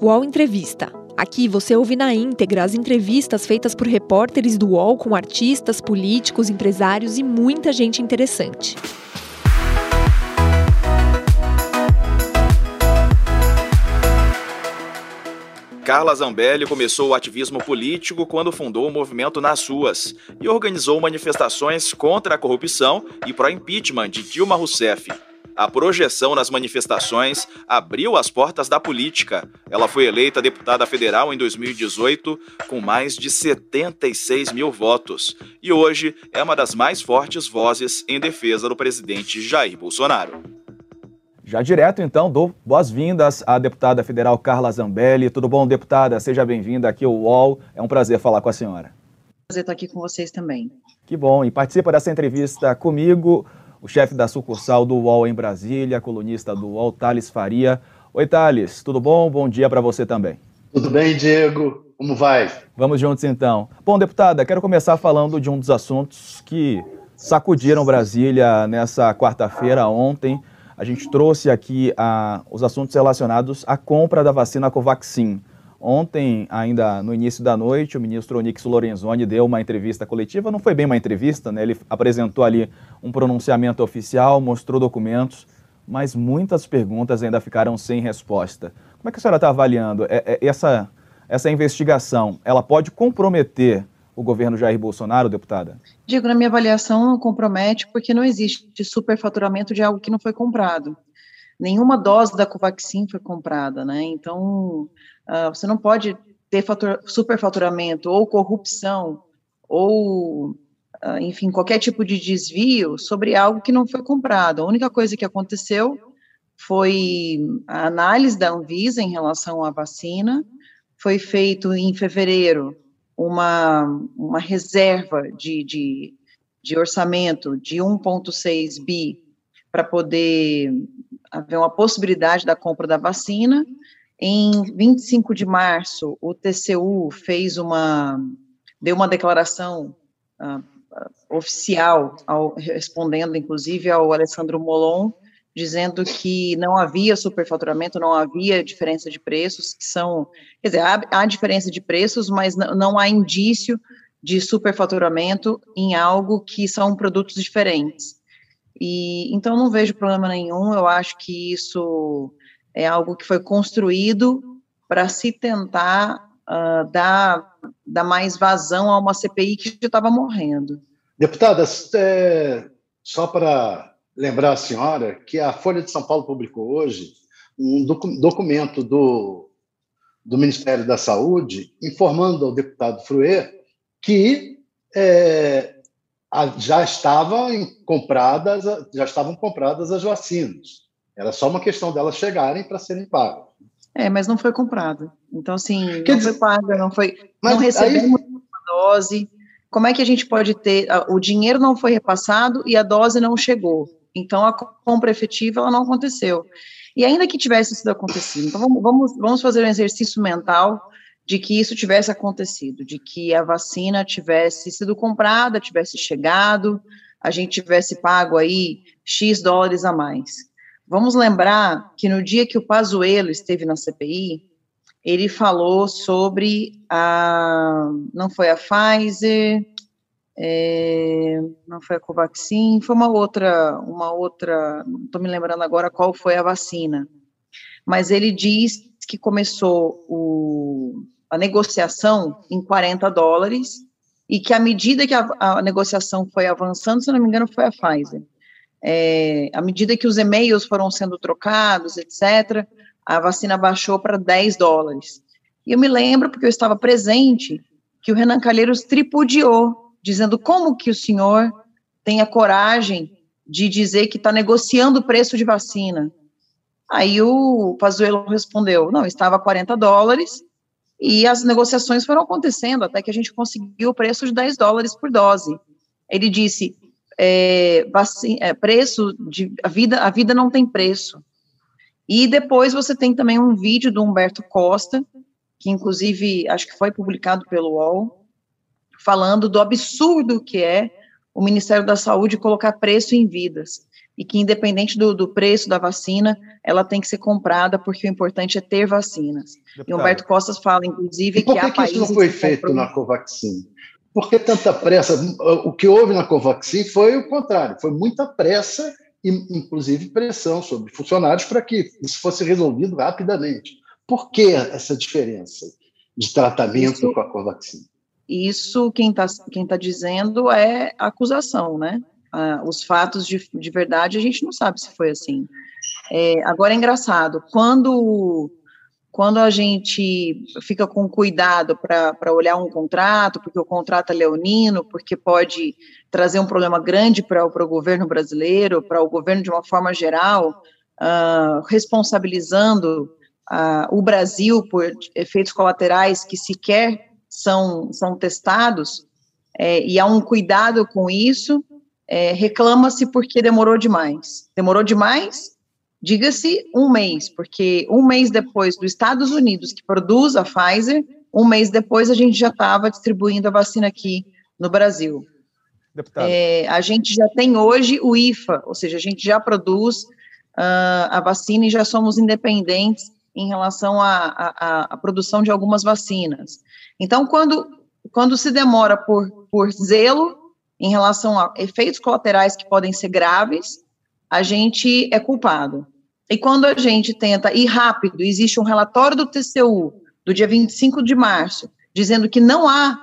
UOL Entrevista. Aqui você ouve na íntegra as entrevistas feitas por repórteres do UOL com artistas, políticos, empresários e muita gente interessante. Carla Zambelli começou o ativismo político quando fundou o movimento Nas Ruas e organizou manifestações contra a corrupção e pró-impeachment de Dilma Rousseff. A projeção nas manifestações abriu as portas da política. Ela foi eleita deputada federal em 2018 com mais de 76 mil votos e hoje é uma das mais fortes vozes em defesa do presidente Jair Bolsonaro. Já direto, então, dou boas-vindas à deputada federal Carla Zambelli. Tudo bom, deputada? Seja bem-vinda aqui ao UOL. É um prazer falar com a senhora. Prazer estar aqui com vocês também. Que bom. E participa dessa entrevista comigo o chefe da sucursal do UOL em Brasília, colunista do UOL, Thales Faria. Oi, Thales, tudo bom? Bom dia para você também. Tudo bem, Diego? Como vai? Vamos juntos então. Bom, deputada, quero começar falando de um dos assuntos que sacudiram Brasília nessa quarta-feira, ontem. A gente trouxe aqui a, os assuntos relacionados à compra da vacina Covaxin. Ontem, ainda no início da noite, o ministro Onix Lorenzoni deu uma entrevista coletiva. Não foi bem uma entrevista, né? Ele apresentou ali um pronunciamento oficial, mostrou documentos, mas muitas perguntas ainda ficaram sem resposta. Como é que a senhora está avaliando é, é, essa, essa investigação? Ela pode comprometer o governo Jair Bolsonaro, deputada? Digo, na minha avaliação, não compromete porque não existe superfaturamento de algo que não foi comprado. Nenhuma dose da Covaxin foi comprada, né? Então, Uh, você não pode ter fator, superfaturamento ou corrupção ou, uh, enfim, qualquer tipo de desvio sobre algo que não foi comprado. A única coisa que aconteceu foi a análise da Anvisa em relação à vacina, foi feito em fevereiro uma, uma reserva de, de, de orçamento de 1,6 bi para poder haver uma possibilidade da compra da vacina, em 25 de março, o TCU fez uma, deu uma declaração uh, oficial, ao, respondendo inclusive ao Alessandro Molon, dizendo que não havia superfaturamento, não havia diferença de preços, que são, quer dizer, há, há diferença de preços, mas não, há indício de superfaturamento em algo que são produtos diferentes. E então não vejo problema nenhum, eu acho que isso é algo que foi construído para se tentar uh, dar, dar mais vazão a uma CPI que já estava morrendo. Deputada, é, só para lembrar a senhora que a Folha de São Paulo publicou hoje um docu documento do, do Ministério da Saúde informando ao deputado Fruet que é, já estavam compradas já estavam compradas as vacinas era só uma questão delas chegarem para serem pagas. É, mas não foi comprado. Então, assim, Quer não dizer, foi paga, não foi. não recebemos aí... uma dose. Como é que a gente pode ter. O dinheiro não foi repassado e a dose não chegou. Então, a compra efetiva ela não aconteceu. E ainda que tivesse sido acontecido, então vamos, vamos, vamos fazer um exercício mental de que isso tivesse acontecido, de que a vacina tivesse sido comprada, tivesse chegado, a gente tivesse pago aí X dólares a mais. Vamos lembrar que no dia que o Pazuello esteve na CPI, ele falou sobre a, não foi a Pfizer, é, não foi a Covaxin, foi uma outra, uma outra, não estou me lembrando agora qual foi a vacina, mas ele diz que começou o, a negociação em 40 dólares e que à medida que a, a negociação foi avançando, se não me engano, foi a Pfizer, é, à medida que os e-mails foram sendo trocados, etc., a vacina baixou para 10 dólares. E eu me lembro, porque eu estava presente, que o Renan Calheiros tripudiou, dizendo como que o senhor tem a coragem de dizer que está negociando o preço de vacina. Aí o Pazuello respondeu, não, estava a 40 dólares, e as negociações foram acontecendo até que a gente conseguiu o preço de 10 dólares por dose. Ele disse, é, é, preço de a vida, a vida não tem preço. E depois você tem também um vídeo do Humberto Costa, que inclusive acho que foi publicado pelo UOL, falando do absurdo que é o Ministério da Saúde colocar preço em vidas. E que, independente do, do, preço da vacina, ela tem que ser comprada, porque o importante é ter vacinas. Deputado. E Humberto Costas fala, inclusive, que há países... Por que isso não foi feito na Covaxin? Por que tanta pressa? O que houve na Covaxin foi o contrário, foi muita pressa e, inclusive, pressão sobre funcionários para que isso fosse resolvido rapidamente. Por que essa diferença de tratamento isso, com a Covaxin? Isso, quem está quem tá dizendo é acusação, né? Ah, os fatos de, de verdade, a gente não sabe se foi assim. É, agora é engraçado, quando quando a gente fica com cuidado para olhar um contrato, porque o contrato é leonino, porque pode trazer um problema grande para o governo brasileiro, para o governo de uma forma geral, uh, responsabilizando uh, o Brasil por efeitos colaterais que sequer são, são testados, é, e há um cuidado com isso, é, reclama-se porque demorou demais. Demorou demais? Diga-se um mês, porque um mês depois dos Estados Unidos, que produz a Pfizer, um mês depois a gente já estava distribuindo a vacina aqui no Brasil. É, a gente já tem hoje o IFA, ou seja, a gente já produz uh, a vacina e já somos independentes em relação à produção de algumas vacinas. Então, quando, quando se demora por, por zelo em relação a efeitos colaterais que podem ser graves, a gente é culpado. E quando a gente tenta ir rápido, existe um relatório do TCU do dia 25 de março, dizendo que não há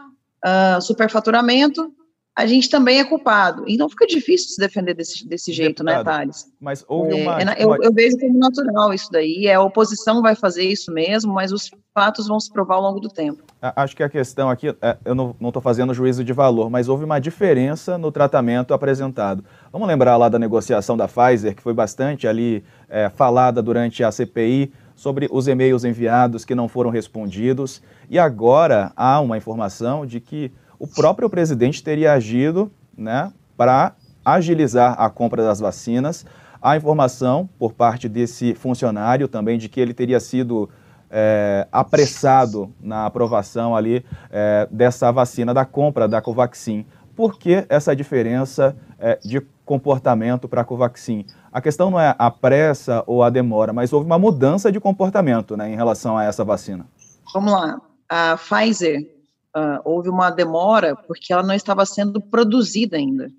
uh, superfaturamento, a gente também é culpado. Então fica difícil se defender desse, desse jeito, né, Deputado, né, Thales? Mas houve uma. É, eu, eu, vejo como natural isso daí. É, a oposição vai fazer isso mesmo, mas os fatos vão se provar ao longo do tempo. Acho que a questão aqui, é, eu não estou fazendo juízo de valor, mas houve uma diferença no tratamento apresentado. Vamos lembrar lá da negociação da Pfizer, que foi bastante ali é, falada durante a CPI sobre os e-mails enviados que não foram respondidos. E agora há uma informação de que o próprio presidente teria agido né, para agilizar a compra das vacinas. Há informação por parte desse funcionário também de que ele teria sido é, apressado na aprovação ali é, dessa vacina, da compra da Covaxin. Por que essa diferença é, de comportamento para a Covaxin? A questão não é a pressa ou a demora, mas houve uma mudança de comportamento né, em relação a essa vacina. Vamos lá. A Pfizer uh, houve uma demora porque ela não estava sendo produzida ainda.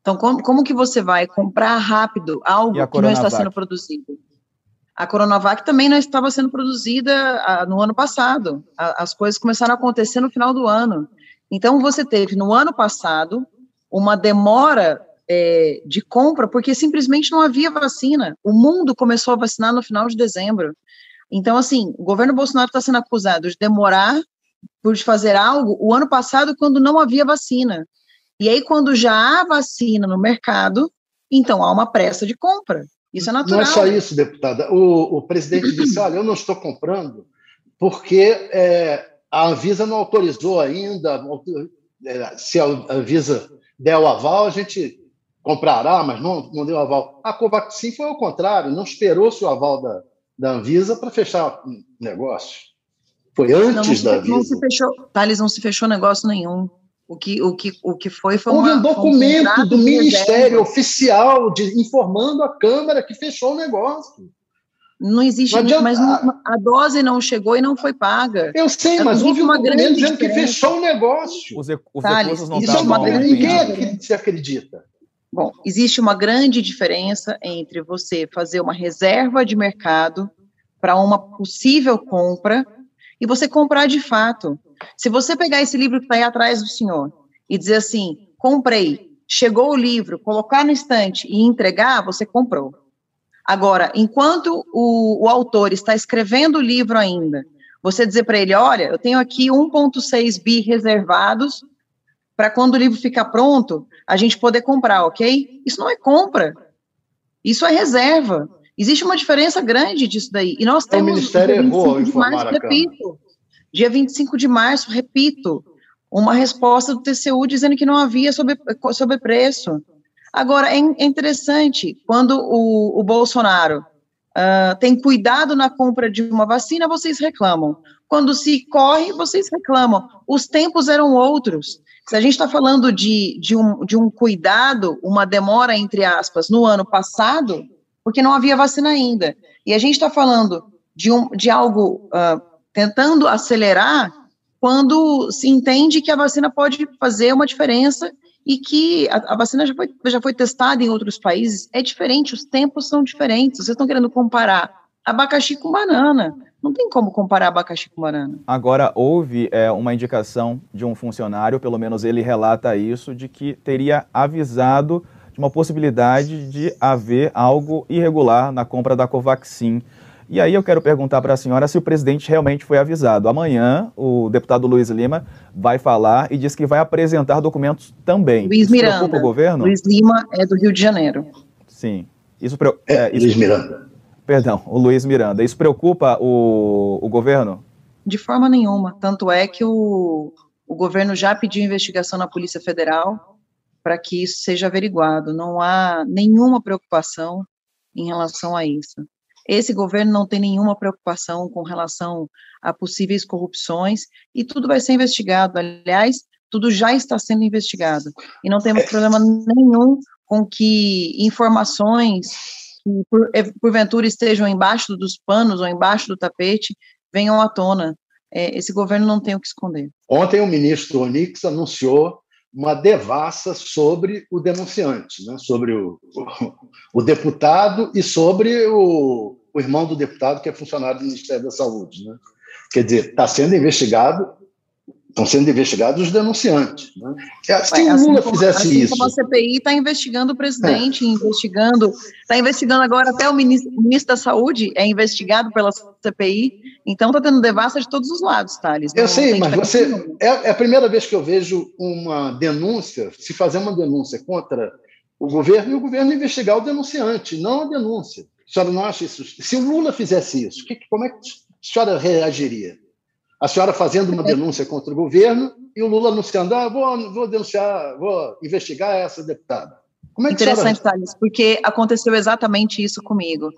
Então, como, como que você vai comprar rápido algo que não está sendo produzido? A Coronavac também não estava sendo produzida uh, no ano passado. A, as coisas começaram a acontecer no final do ano. Então, você teve no ano passado uma demora é, de compra porque simplesmente não havia vacina. O mundo começou a vacinar no final de dezembro. Então, assim, o governo Bolsonaro está sendo acusado de demorar por fazer algo o ano passado quando não havia vacina. E aí, quando já há vacina no mercado, então há uma pressa de compra. Isso é natural. Não é só isso, deputada. O, o presidente disse: olha, eu não estou comprando porque é, a Anvisa não autorizou ainda. É, se a Anvisa der o aval, a gente comprará, mas não, não deu aval. A Covaxin foi ao contrário, não esperou-se o aval da, da Anvisa para fechar o negócio. Foi antes não, da Visa. Não se fechou, Thales, não se fechou negócio nenhum. O que, o que, o que foi foi Houve uma, um documento um do Ministério oficial de, informando a Câmara que fechou o negócio. Não existe, não mas não, a dose não chegou e não foi paga. Eu sei, mas houve uma grande dizendo que fechou o negócio. Os, os Thales, não isso é uma grande Ninguém é se acredita. Bom, existe uma grande diferença entre você fazer uma reserva de mercado para uma possível compra e você comprar de fato. Se você pegar esse livro que está aí atrás do senhor e dizer assim, comprei, chegou o livro, colocar no estante e entregar, você comprou. Agora, enquanto o, o autor está escrevendo o livro ainda, você dizer para ele, olha, eu tenho aqui 1.6 bi reservados para quando o livro ficar pronto, a gente poder comprar, ok? Isso não é compra. Isso é reserva. Existe uma diferença grande disso daí. E nós temos. O Ministério errou de março, repito. Dia 25 de março, repito, uma resposta do TCU dizendo que não havia sobre, sobrepreço. Agora, é, é interessante, quando o, o Bolsonaro uh, tem cuidado na compra de uma vacina, vocês reclamam. Quando se corre, vocês reclamam. Os tempos eram outros. Se a gente está falando de, de, um, de um cuidado, uma demora, entre aspas, no ano passado, porque não havia vacina ainda. E a gente está falando de, um, de algo uh, tentando acelerar quando se entende que a vacina pode fazer uma diferença e que a, a, vacina já foi, já foi testada em outros países, é diferente, os tempos são diferentes. Vocês estão querendo comparar abacaxi com banana. Não tem como comparar abacaxi com banana. Agora, houve é, uma indicação de um funcionário, pelo menos ele relata isso, de que teria avisado de uma possibilidade de haver algo irregular na compra da Covaxin. E aí eu quero perguntar para a senhora se o presidente realmente foi avisado. Amanhã, o deputado Luiz Lima vai falar e diz que vai apresentar documentos também. Luiz Miranda. preocupa o governo? Luiz Lima é do Rio de Janeiro. Sim. Isso, é, é, isso... Luiz Miranda. Perdão, o Luiz Miranda. Isso preocupa o, o governo? De forma nenhuma. Tanto é que o, o governo já pediu investigação na Polícia Federal para que isso seja averiguado. Não há nenhuma preocupação em relação a isso. Esse governo não tem nenhuma preocupação com relação a possíveis corrupções e tudo vai ser investigado. Aliás, tudo já está sendo investigado. E não temos problema nenhum com que informações que por, eh, porventura estejam embaixo dos panos ou embaixo do tapete venham à tona. É, esse governo não tem o que esconder. Ontem o ministro Onix anunciou uma devassa sobre o denunciante, né? sobre o, o, o deputado e sobre o, o, irmão do deputado, que é funcionário do Ministério da Saúde. Né? Quer dizer, está sendo investigado, estão sendo investigados os denunciantes. Né? Se o Lula assim, fizesse assim isso. Como a CPI está investigando o presidente, é. investigando, está investigando agora até o ministro, o ministro, da Saúde, é investigado pela CPI, então está tendo devassa de todos os lados, Thales. Eu sei, mas você. É, é, a primeira vez que eu vejo uma denúncia, se fazer uma denúncia contra o governo e o governo investigar o denunciante, não a denúncia. A senhora não acha isso? Se o Lula fizesse isso, que, como é que a senhora reagiria? A senhora fazendo uma denúncia contra o governo e o Lula anunciando: ah, vou, vou denunciar, vou investigar essa deputada. Como é que Interessante, senhora... Thales, porque aconteceu exatamente isso comigo.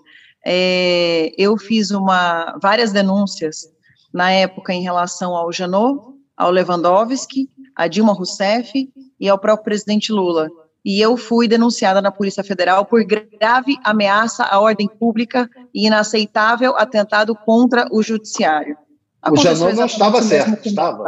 É, eu fiz uma, várias denúncias na época em relação ao Janot, ao Lewandowski, a Dilma Rousseff e ao próprio presidente Lula. E eu fui denunciada na Polícia Federal por grave ameaça à ordem pública e inaceitável atentado contra o judiciário. O Janot não estava certo, estava.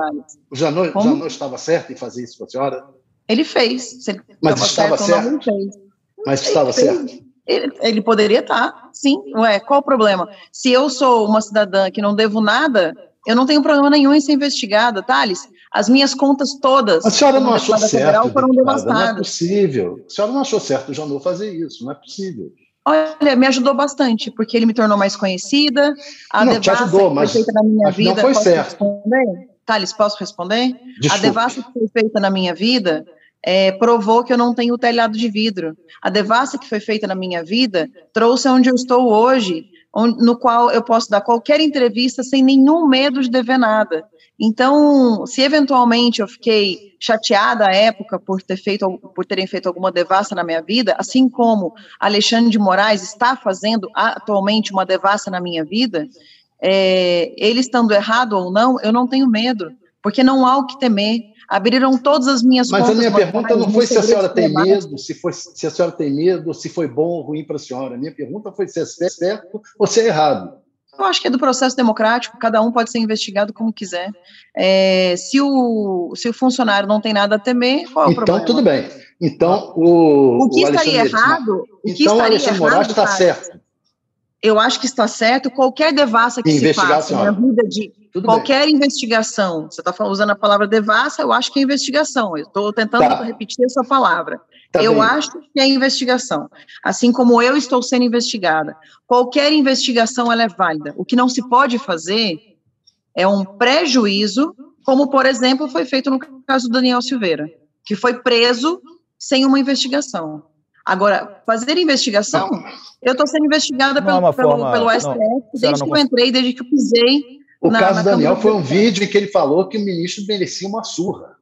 O Janot, Janot estava certo em fazer isso com a senhora? Ele fez. Se ele Mas estava certo? certo. Mas estava certo? Ele, ele, poderia estar, sim. Ué, qual o problema? Se eu sou uma cidadã que não devo nada, eu não tenho problema nenhum em ser investigada, Thales. As minhas contas todas. A senhora não achou certo, foram devastadas. Não é possível. A senhora não achou certo o Janot fazer isso, não é possível. Olha, me ajudou bastante, porque ele me tornou mais conhecida. A não, te ajudou, mas feita na minha vida, não foi certo. Responder? Thales, posso responder? A devassa que foi feita na minha vida é, provou que eu não tenho telhado de vidro. A devassa que foi feita na minha vida trouxe onde eu estou hoje, onde, no qual eu posso dar qualquer entrevista sem nenhum medo de dever nada. Então, se eventualmente eu fiquei chateada à época por ter feito por terem feito alguma devassa na minha vida, assim como Alexandre de Moraes está fazendo atualmente uma devassa na minha vida, é, ele estando errado ou não, eu não tenho medo, porque não há o que temer abriram todas as minhas Mas contas. Mas a minha pergunta não foi se a senhora tem medo, se, foi, se a senhora tem medo, se foi bom ou ruim para a senhora. A minha pergunta foi se é certo ou se é errado. Eu acho que é do processo democrático, cada um pode ser investigado como quiser. É, se, o, se o funcionário não tem nada a temer, qual é o então, problema? Então, tudo bem. Então, o. O que o estaria errado. O que então, estaria o Alexandre Moraes está certo. Eu acho que está certo. Qualquer devassa que se faça na vida de tudo Qualquer bem. investigação, você está usando a palavra devassa, eu acho que é investigação. Eu estou tentando tá. repetir a sua palavra. Tá eu bem. acho que é investigação. Assim como eu estou sendo investigada. Qualquer investigação ela é válida. O que não se pode fazer é um prejuízo, como, por exemplo, foi feito no caso do Daniel Silveira, que foi preso sem uma investigação. Agora, fazer investigação, eu estou sendo investigada pelo, é pelo, forma, pelo, STF não, desde que eu entrei, desde que eu pisei o na, caso na Daniel foi um vídeo em que ele falou que o ministro merecia uma surra.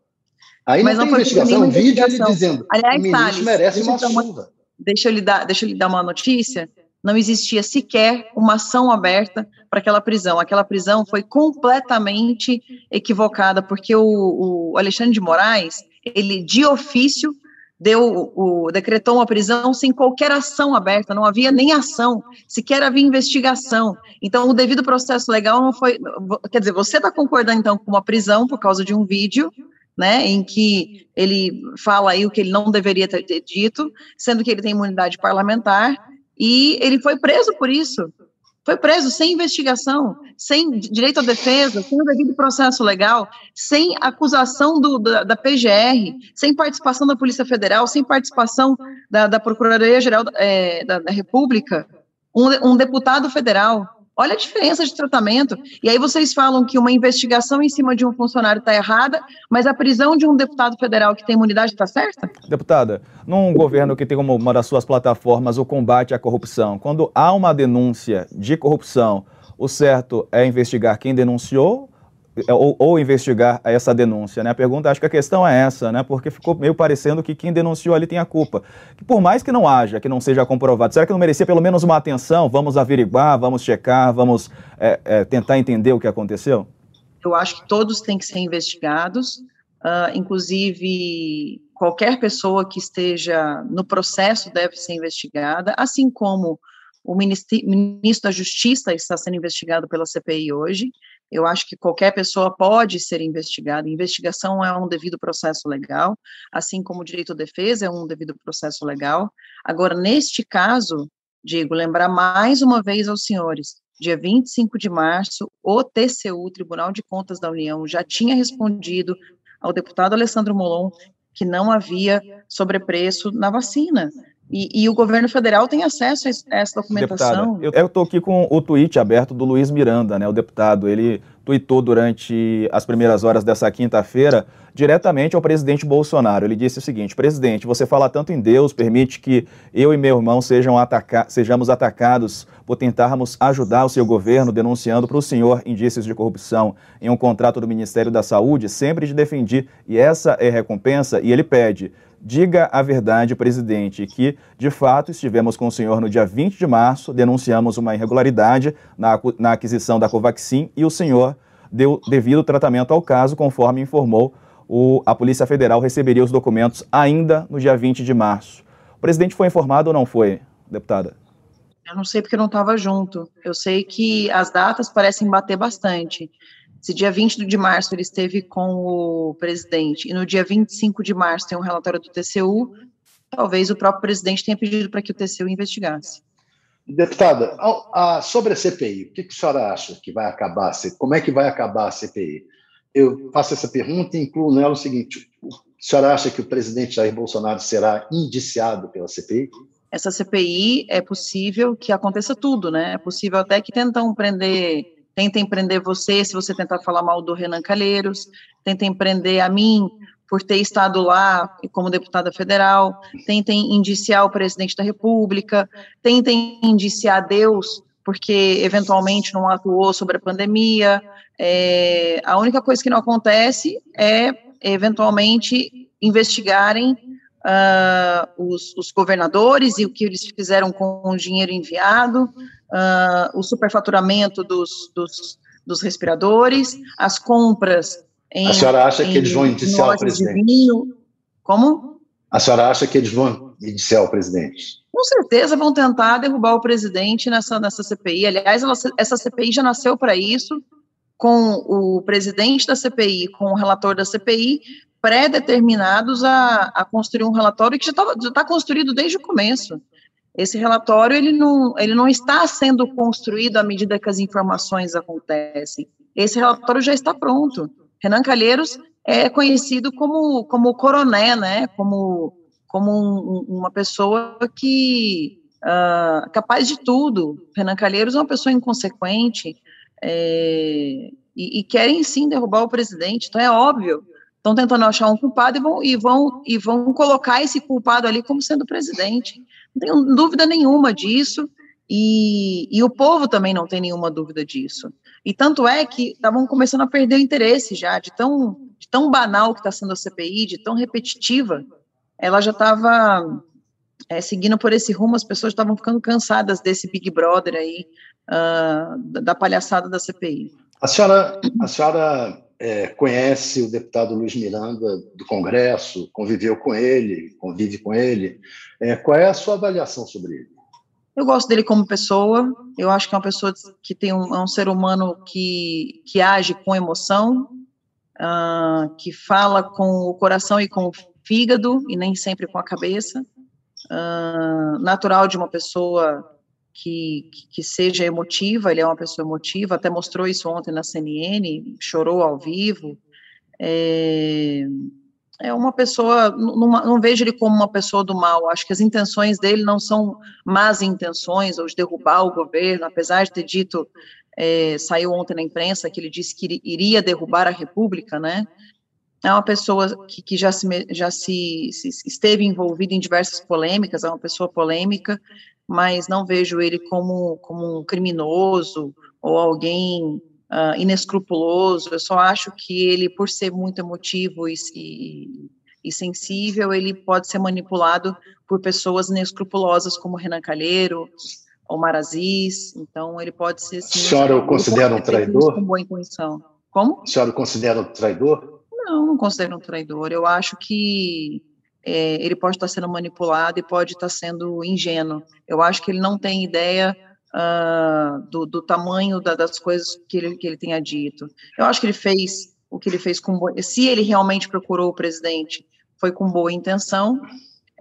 Aí não, não tem investigação, um vídeo ele dizendo Aliás, o ministro Thales, merece uma surra. deixa eu, lhe dar, deixa eu lhe dar uma notícia. não existia sequer uma ação aberta para aquela prisão. Aquela prisão foi completamente equivocada, porque o, o Alexandre de Moraes, ele de ofício deu o, decretou uma prisão sem qualquer ação aberta, não havia nem ação, sequer havia investigação. Então, o devido processo legal não foi. Quer dizer, você está concordando então com uma prisão por causa de um vídeo, né, em que ele fala aí o que ele não deveria ter dito, sendo que ele tem imunidade parlamentar, e ele foi preso por isso. Foi preso sem investigação, sem direito à defesa, sem o devido processo legal, sem acusação do, da, da, PGR, sem participação da Polícia Federal, sem participação da, da Procuradoria-Geral é, da, da, República, um, um deputado federal. Olha a diferença de tratamento. E aí vocês falam que uma investigação em cima de um funcionário está errada, mas a prisão de um deputado federal que tem imunidade está certa? Deputada, num governo que tem como uma das suas plataformas o combate à corrupção, quando há uma denúncia de corrupção, o certo é investigar quem denunciou ou, ou, investigar essa denúncia, né? A pergunta, acho que a questão é essa, né? Porque ficou meio parecendo que quem denunciou ali tem a culpa. Que por mais que não haja, que não seja comprovado, será que não merecia pelo menos uma atenção? Vamos averiguar, vamos checar, vamos é, é, tentar entender o que aconteceu? Eu acho que todos têm que ser investigados, uh, inclusive qualquer pessoa que esteja no processo deve ser investigada, assim como o ministro da Justiça está sendo investigado pela CPI hoje. Eu acho que qualquer pessoa pode ser investigada. Investigação é um devido processo legal, assim como o direito à defesa é um devido processo legal. Agora, neste caso, digo, lembrar mais uma vez aos senhores, dia 25 de março, o TCU, Tribunal de Contas da União, já tinha respondido ao deputado Alessandro Molon que não havia sobrepreço na vacina. E, e, o governo federal tem acesso a essa documentação. Deputada, eu estou aqui com o tweet aberto do Luiz Miranda, né, o deputado. Ele tweetou durante as primeiras horas dessa quinta-feira diretamente ao presidente Bolsonaro. Ele disse o seguinte: presidente, você fala tanto em Deus, permite que eu e meu irmão sejam ataca sejamos atacados por tentarmos ajudar o seu governo, denunciando para o senhor indícios de corrupção em um contrato do Ministério da Saúde, sempre te defendi, e essa é recompensa, e ele pede Diga a verdade, presidente, que de fato estivemos com o senhor no dia 20 de março, denunciamos uma irregularidade na, na aquisição da Covaxin e o senhor deu devido tratamento ao caso, conforme informou o, a Polícia Federal receberia os documentos ainda no dia 20 de março. O presidente foi informado ou não foi, deputada? Eu não sei porque não estava junto. Eu sei que as datas parecem bater bastante. Se dia 20 de março ele esteve com o presidente e no dia 25 de março tem um relatório do TCU, talvez o próprio presidente tenha pedido para que o TCU investigasse. Deputada, a, a, sobre a CPI, o que, que a senhora acha que vai acabar? Como é que vai acabar a CPI? Eu faço essa pergunta e incluo nela o seguinte: a senhora acha que o presidente Jair Bolsonaro será indiciado pela CPI? Essa CPI é possível que aconteça tudo, né? É possível até que tentam prender tentem prender você se você tentar falar mal do Renan Calheiros, tentem prender a mim por ter estado lá como deputada federal, tentem indiciar o presidente da República, tentem indiciar Deus porque eventualmente não atuou sobre a pandemia. É, a única coisa que não acontece é eventualmente investigarem uh, os, os, governadores e o que eles fizeram com o dinheiro enviado, uh, o superfaturamento dos, dos, dos, respiradores, as compras em. A senhora acha que eles vão indiciar o presidente? Como? A senhora acha que eles vão indiciar o presidente? Com certeza vão tentar derrubar o presidente nessa, nessa CPI. Aliás, ela, essa CPI já nasceu para isso, com o presidente da CPI, com o relator da CPI, pré-determinados a, a, construir um relatório que já está construído desde o começo. Esse relatório ele não, ele não está sendo construído à medida que as informações acontecem. Esse relatório já está pronto. Renan Calheiros é conhecido como, como coroné, né? como, como um, uma pessoa que uh, capaz de tudo. Renan Calheiros é uma pessoa inconsequente é, e, e querem sim derrubar o presidente. Então é óbvio estão tentando achar um culpado e vão, e, vão, e vão colocar esse culpado ali como sendo presidente. Não tenho dúvida nenhuma disso, e, e o povo também não tem nenhuma dúvida disso. E tanto é que estavam começando a perder o interesse já, de tão, de tão banal que está sendo a CPI, de tão repetitiva, ela já estava é, seguindo por esse rumo, as pessoas estavam ficando cansadas desse Big Brother aí, uh, da palhaçada da CPI. A senhora, a senhora é, conhece o deputado Luiz Miranda do Congresso, conviveu com ele, convive com ele. É, qual é a sua avaliação sobre ele? Eu gosto dele como pessoa, eu acho que é uma pessoa que tem um, é um ser humano que, que age com emoção, uh, que fala com o coração e com o fígado, e nem sempre com a cabeça, uh, natural de uma pessoa que, que seja emotiva, ele é uma pessoa emotiva, até mostrou isso ontem na CNN, chorou ao vivo, é, é uma pessoa, não, não, vejo ele como uma pessoa do mal, acho que as intenções dele não são más intenções, ou de derrubar o governo, apesar de ter dito, é, saiu ontem na imprensa que ele disse que iria derrubar a república, né, é uma pessoa que, que já, se, já se, se, esteve envolvida em diversas polêmicas, é uma pessoa polêmica, mas não vejo ele como, como um criminoso ou alguém uh, inescrupuloso. Eu só acho que ele, por ser muito emotivo e, e, e, sensível, ele pode ser manipulado por pessoas inescrupulosas como Renan Calheiro ou Maraziz. Então, ele pode ser. Sim, a senhora o considera um traidor? Com boa intenção. Como? A senhora o considera um traidor? Não, não considero um traidor. Eu acho que é, ele pode estar sendo manipulado e pode estar sendo ingênuo. Eu acho que ele não tem ideia uh, do, do, tamanho da, das coisas que ele, que ele tenha dito. Eu acho que ele fez o que ele fez com boa, se ele realmente procurou o presidente, foi com boa intenção.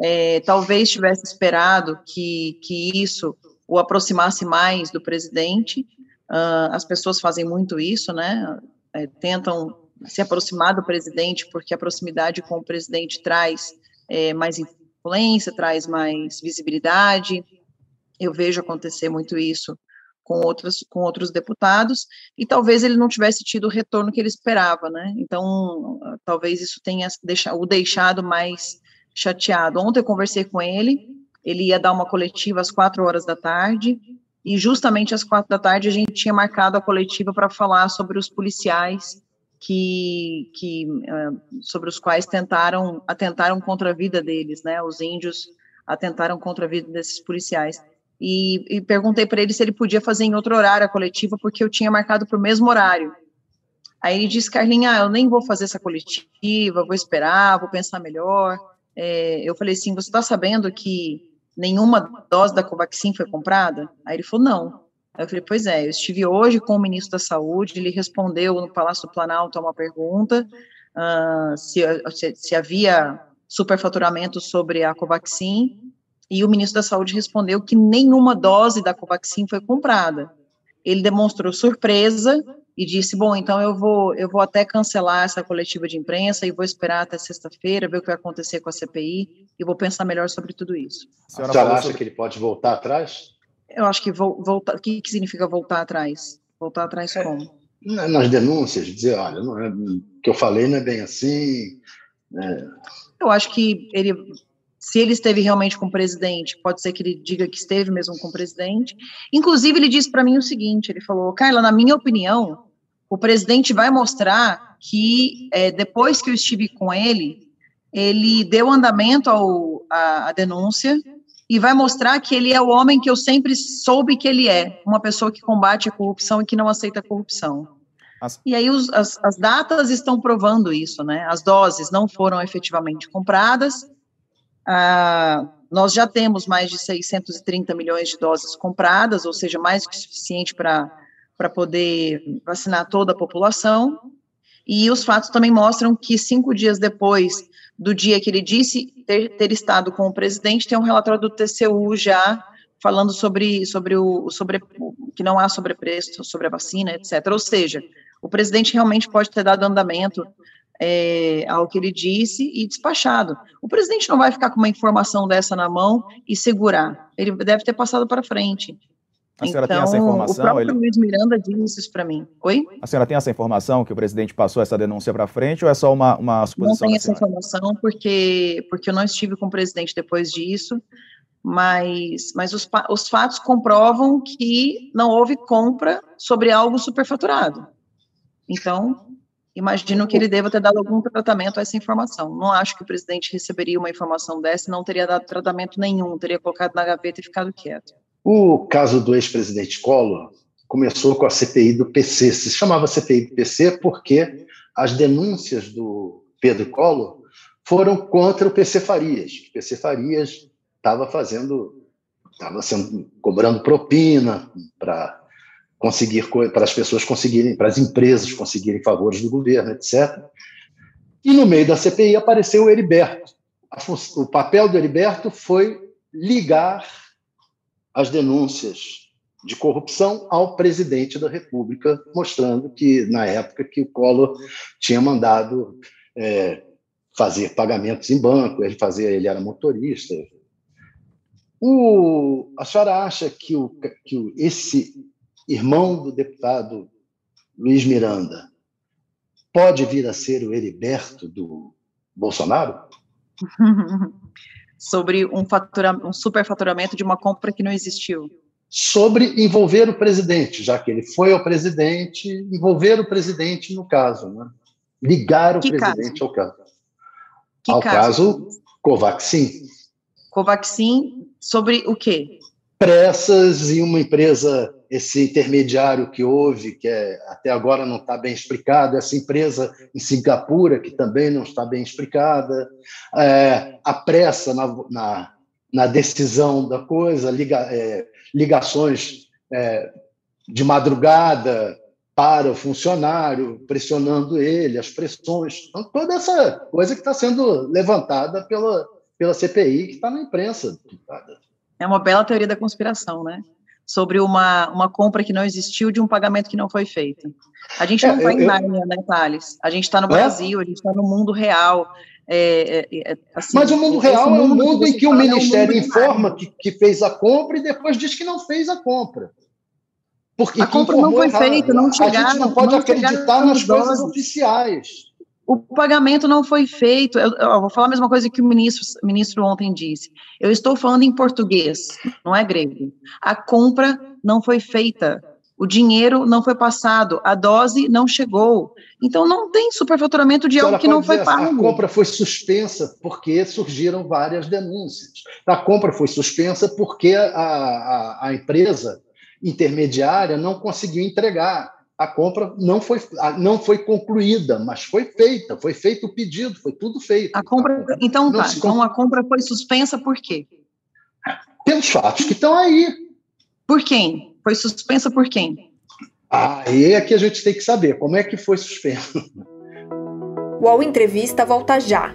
É, talvez tivesse esperado que, que isso o aproximasse mais do presidente. Uh, as pessoas fazem muito isso, né? É, tentam se aproximar do presidente, porque a proximidade com o presidente traz é, mais influência, traz mais visibilidade. Eu vejo acontecer muito isso com outros, com outros deputados, e talvez ele não tivesse tido o retorno que ele esperava, né? Então, talvez isso tenha deixado, o deixado mais chateado. Ontem eu conversei com ele, ele ia dar uma coletiva às quatro horas da tarde, e justamente às quatro da tarde a gente tinha marcado a coletiva para falar sobre os policiais que, que uh, sobre os quais tentaram atentaram contra a vida deles, né? Os índios atentaram contra a vida desses policiais. E, e perguntei para ele se ele podia fazer em outro horário a coletiva, porque eu tinha marcado para o mesmo horário. Aí ele disse, Carlinha, eu nem vou fazer essa coletiva, vou esperar, vou pensar melhor. É, eu falei assim, você está sabendo que nenhuma dose da Covaxin foi comprada? Aí ele falou, não. Aí eu falei, pois é, eu estive hoje com o ministro da Saúde, ele respondeu no Palácio do Planalto a uma pergunta uh, se, se, se, havia superfaturamento sobre a Covaxin, e o ministro da Saúde respondeu que nenhuma dose da Covaxin foi comprada. Ele demonstrou surpresa e disse, bom, então eu vou, eu vou até cancelar essa coletiva de imprensa e vou esperar até sexta-feira, ver o que vai acontecer com a CPI e vou pensar melhor sobre tudo isso. A senhora, a senhora acha sobre... que ele pode voltar atrás? Eu acho que voltar. O que, que significa voltar atrás? Voltar atrás é, como? Nas denúncias, dizer, olha, não é, o que eu falei não é bem assim. É. Eu acho que ele, se ele esteve realmente com o presidente, pode ser que ele diga que esteve mesmo com o presidente. Inclusive, ele disse para mim o seguinte: ele falou, Carla, na minha opinião, o presidente vai mostrar que é, depois que eu estive com ele, ele deu andamento ao, a, a denúncia e vai mostrar que ele é o homem que eu sempre soube que ele é, uma pessoa que combate a corrupção e que não aceita a corrupção. As... E aí os, as, as, datas estão provando isso, né? As doses não foram efetivamente compradas. Ah, nós já temos mais de 630 milhões de doses compradas, ou seja, mais que suficiente para poder vacinar toda a população. E os fatos também mostram que cinco dias depois do dia que ele disse ter, ter estado com o presidente, tem um relatório do TCU já falando sobre, sobre o sobre que não há sobrepreço sobre a vacina, etc. Ou seja, o presidente realmente pode ter dado andamento é, ao que ele disse e despachado. O presidente não vai ficar com uma informação dessa na mão e segurar. Ele deve ter passado para frente. A senhora então, tem essa informação? O próprio ele... Luiz Miranda disse isso para mim. Oi? A senhora tem essa informação que o presidente passou essa denúncia para frente ou é só uma, uma suposição? Não tenho essa informação porque, porque eu não estive com o presidente depois disso, mas, mas os, os fatos comprovam que não houve compra sobre algo superfaturado. Então, Imagino que ele deva ter dado algum tratamento a essa informação. Não acho que o presidente receberia uma informação dessa e não teria dado tratamento nenhum, teria colocado na gaveta e ficado quieto. O caso do ex-presidente Collor começou com a CPI do PC. Se chamava CPI do PC porque as denúncias do Pedro Collor foram contra o PC Farias. O PC Farias estava fazendo, estava cobrando propina para conseguir para as pessoas conseguirem, para as empresas conseguirem favores do governo, etc. E no meio da CPI apareceu o Heriberto. O papel do Heriberto foi ligar as denúncias de corrupção ao presidente da República, mostrando que na época que o Collor tinha mandado é, fazer pagamentos em banco, ele fazia, ele era motorista. O, a senhora acha que, o, que esse irmão do deputado Luiz Miranda pode vir a ser o Heriberto do Bolsonaro? Sobre um, fatura, um superfaturamento de uma compra que não existiu. Sobre envolver o presidente, já que ele foi ao presidente, envolver o presidente no caso, né? ligar o que presidente caso? ao caso. Que ao caso? caso Covaxin. Covaxin sobre o quê? Pressas e uma empresa, esse intermediário que houve, que é, até agora não está bem explicado, essa empresa em Singapura, que também não está bem explicada, é, a pressa na, na, na, decisão da coisa, liga, é, ligações é, de madrugada, para o funcionário, pressionando ele, as pressões, então, toda essa coisa que está sendo levantada pela, pela CPI, que está na imprensa. É uma bela teoria da conspiração, né? Sobre uma, uma compra que não existiu de um pagamento que não foi feito. A gente não está é, em Nárnia, né, Thales? A gente está no é? Brasil, a gente está no mundo real. É, é, é assim, Mas o mundo real mundo é um mundo em que o Ministério informa que, que fez a compra e depois diz que não fez a compra. Porque a compra não foi feita, não chegaram. A gente não pode acreditar nas coisas oficiais. O pagamento não foi feito. Eu, eu, vou falar a mesma coisa que o ministro, ministro ontem disse. Eu estou falando em português, não é grego. A compra não foi feita. O dinheiro não foi passado, a dose não chegou. Então não tem superfaturamento de algo que não foi pago. A compra foi suspensa porque surgiram várias denúncias. A compra foi suspensa porque a, a, a empresa intermediária não conseguiu entregar. A compra não foi, não foi concluída, mas foi feita, foi feito o pedido, foi tudo feito. A compra, a então tá, então a compra foi suspensa por quê? Pelos fatos que estão aí. Por quem? Foi suspensa por quem? Aí é que a gente tem que saber como é que foi suspensa. O UOL Entrevista volta já.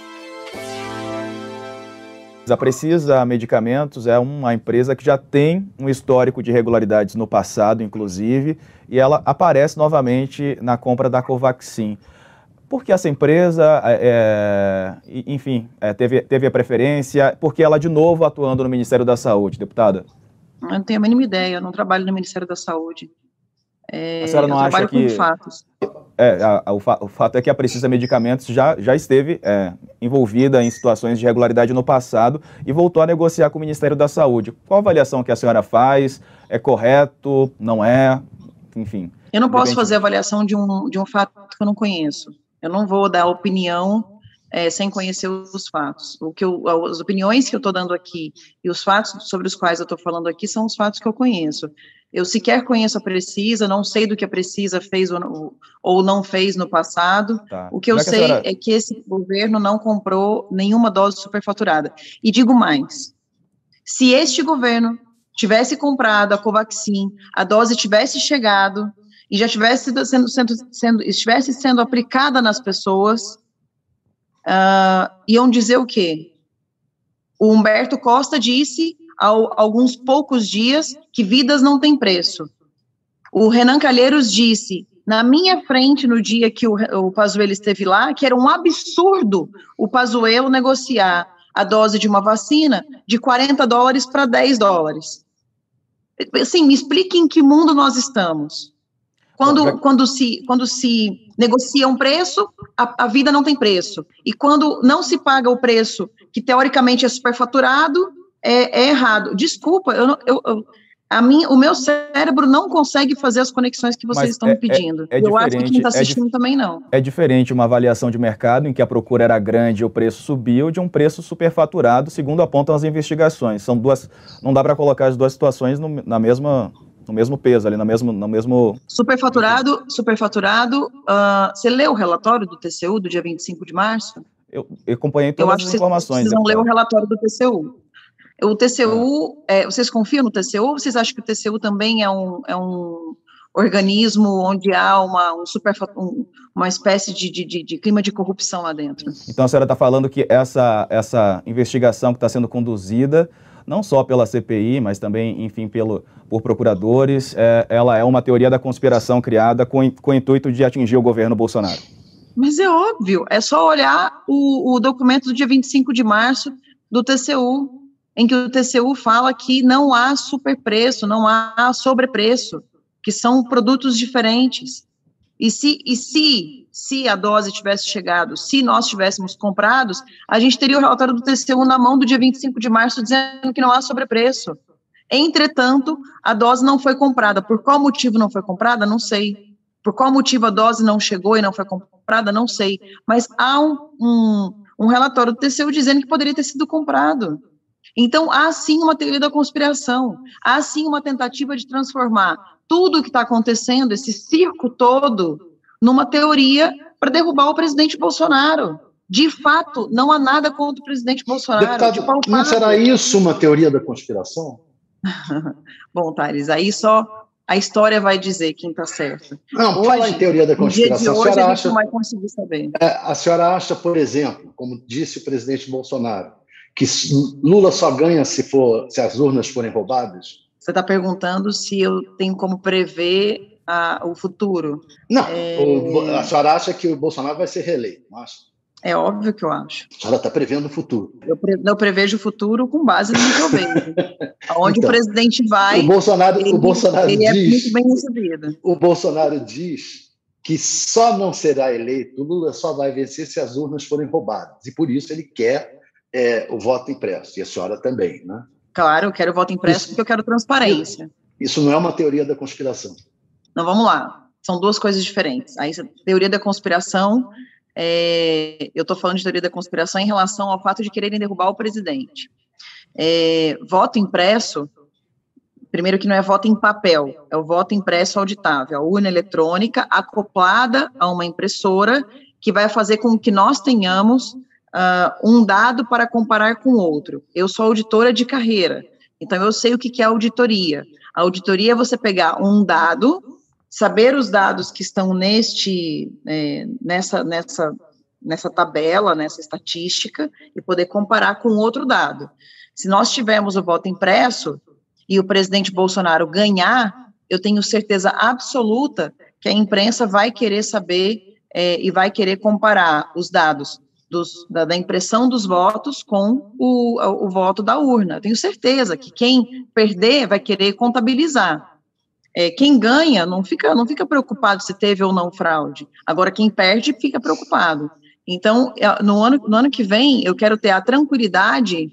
A Precisa Medicamentos é uma empresa que já tem um histórico de irregularidades no passado, inclusive, e ela aparece novamente na compra da Covaxin. Por que essa empresa, é, é enfim, é, teve, teve a preferência? Por que ela, de novo, atuando no Ministério da Saúde, deputada? Eu não tenho a mínima ideia, eu não trabalho no Ministério da Saúde. É, a senhora não acha que... É, a, a, o, fa o, fato é que a Precisa Medicamentos já, já esteve é, envolvida em situações de irregularidade no passado e voltou a negociar com o Ministério da Saúde. Qual a avaliação que a senhora faz? É correto? Não é? Enfim. Eu não posso fazer avaliação de um, de um fato que eu não conheço. Eu não vou dar opinião é, sem conhecer os fatos. O que eu, as opiniões que eu estou dando aqui e os fatos sobre os quais eu estou falando aqui são os fatos que eu conheço. Eu sequer conheço a Precisa, não sei do que a Precisa fez ou, ou não fez no passado. Tá. O que eu é sei senhora... é que esse governo não comprou nenhuma dose superfaturada. E digo mais: se este governo tivesse comprado a Covaxin, a dose tivesse chegado e já tivesse sendo, sendo, sendo, estivesse sendo aplicada nas pessoas, uh, iam dizer o quê? O Humberto Costa disse há alguns poucos dias que vidas não têm preço. O Renan Calheiros disse na minha frente no dia que o, o Pazuello esteve lá, que era um absurdo o Pazuello negociar a dose de uma vacina de 40 dólares para 10 dólares. Assim, me explique em que mundo nós estamos. Quando, quando, se, quando se negocia um preço, a, a vida não tem preço. E quando não se paga o preço que teoricamente é superfaturado, é, é errado. Desculpa, eu, eu, eu a mim, o meu cérebro não consegue fazer as conexões que vocês Mas estão é, me pedindo. É, é eu acho que quem está é assistindo é também não. É diferente uma avaliação de mercado em que a procura era grande e o preço subiu de um preço superfaturado, segundo apontam as investigações. São duas, não dá para colocar as duas situações no, na mesma no mesmo peso ali, no mesmo, no mesmo... Superfaturado, superfaturado, uh, você leu o relatório do TCU do dia 25 de março? Eu, eu acompanhei todas eu as informações. Vocês não leu o relatório do TCU. O TCU, é, vocês confiam no TCU ou vocês acham que o TCU também é um, é um organismo onde há uma, um super, um, uma espécie de, de, de, clima de corrupção lá dentro? Então a senhora está falando que essa, essa investigação que está sendo conduzida, não só pela CPI, mas também, enfim, pelo, por procuradores, é, ela é uma teoria da conspiração criada com, com o intuito de atingir o governo Bolsonaro. Mas é óbvio, é só olhar o, o documento do dia 25 de março do TCU em que o TCU fala que não há superpreço, não há sobrepreço, que são produtos diferentes. E se, e se, se a dose tivesse chegado, se nós tivéssemos comprados, a gente teria o relatório do TCU na mão do dia 25 de março dizendo que não há sobrepreço. Entretanto, a dose não foi comprada. Por qual motivo não foi comprada? Não sei. Por qual motivo a dose não chegou e não foi comprada? Não sei. Mas há um, um, um relatório do TCU dizendo que poderia ter sido comprado. Então, há sim uma teoria da conspiração, há sim uma tentativa de transformar tudo o que está acontecendo, esse circo todo, numa teoria para derrubar o presidente Bolsonaro. De fato, não há nada contra o presidente Bolsonaro. Deputado, não será isso uma teoria da conspiração? Bom, Thales, aí só a história vai dizer quem está certo. Não, hoje, fala em teoria da conspiração. Hoje, a, senhora a acha, não vai conseguir saber. É, a senhora acha, por exemplo, como disse o presidente Bolsonaro, que Lula só ganha se, for, se as urnas forem roubadas? Você está perguntando se eu tenho como prever a, o futuro. Não, é... o, a senhora acha que o Bolsonaro vai ser reeleito, não acha? É óbvio que eu acho. A senhora está prevendo o futuro. Eu, pre, eu, prevejo o futuro com base no que eu vejo. Aonde então, o presidente vai. O Bolsonaro, ele, o Bolsonaro ele diz, é muito bem recebido. O Bolsonaro diz que só não será eleito, Lula só vai vencer se as urnas forem roubadas. E por isso ele quer é, o voto impresso, e a senhora também, né? Claro, eu quero voto impresso isso, porque eu quero transparência. Isso não é uma teoria da conspiração. Não, vamos lá. São duas coisas diferentes. A teoria da conspiração, é, eu estou falando de teoria da conspiração em relação ao fato de quererem derrubar o presidente. É, voto impresso, primeiro que não é voto em papel, é o voto impresso auditável, a urna eletrônica acoplada a uma impressora que vai fazer com que nós tenhamos uh, um dado para comparar com outro. Eu sou auditora de carreira, então eu sei o que é auditoria. A auditoria é você pegar um dado, saber os dados que estão neste, é, nessa, nessa, nessa tabela, nessa estatística, e poder comparar com outro dado. Se nós tivermos o voto impresso e o presidente Bolsonaro ganhar, eu tenho certeza absoluta que a imprensa vai querer saber é, e vai querer comparar os dados dos, da, da, impressão dos votos com o, o, voto da urna. Tenho certeza que quem perder vai querer contabilizar. É, quem ganha não fica, não fica preocupado se teve ou não fraude. Agora, quem perde fica preocupado. Então, é, no ano, no ano que vem, eu quero ter a tranquilidade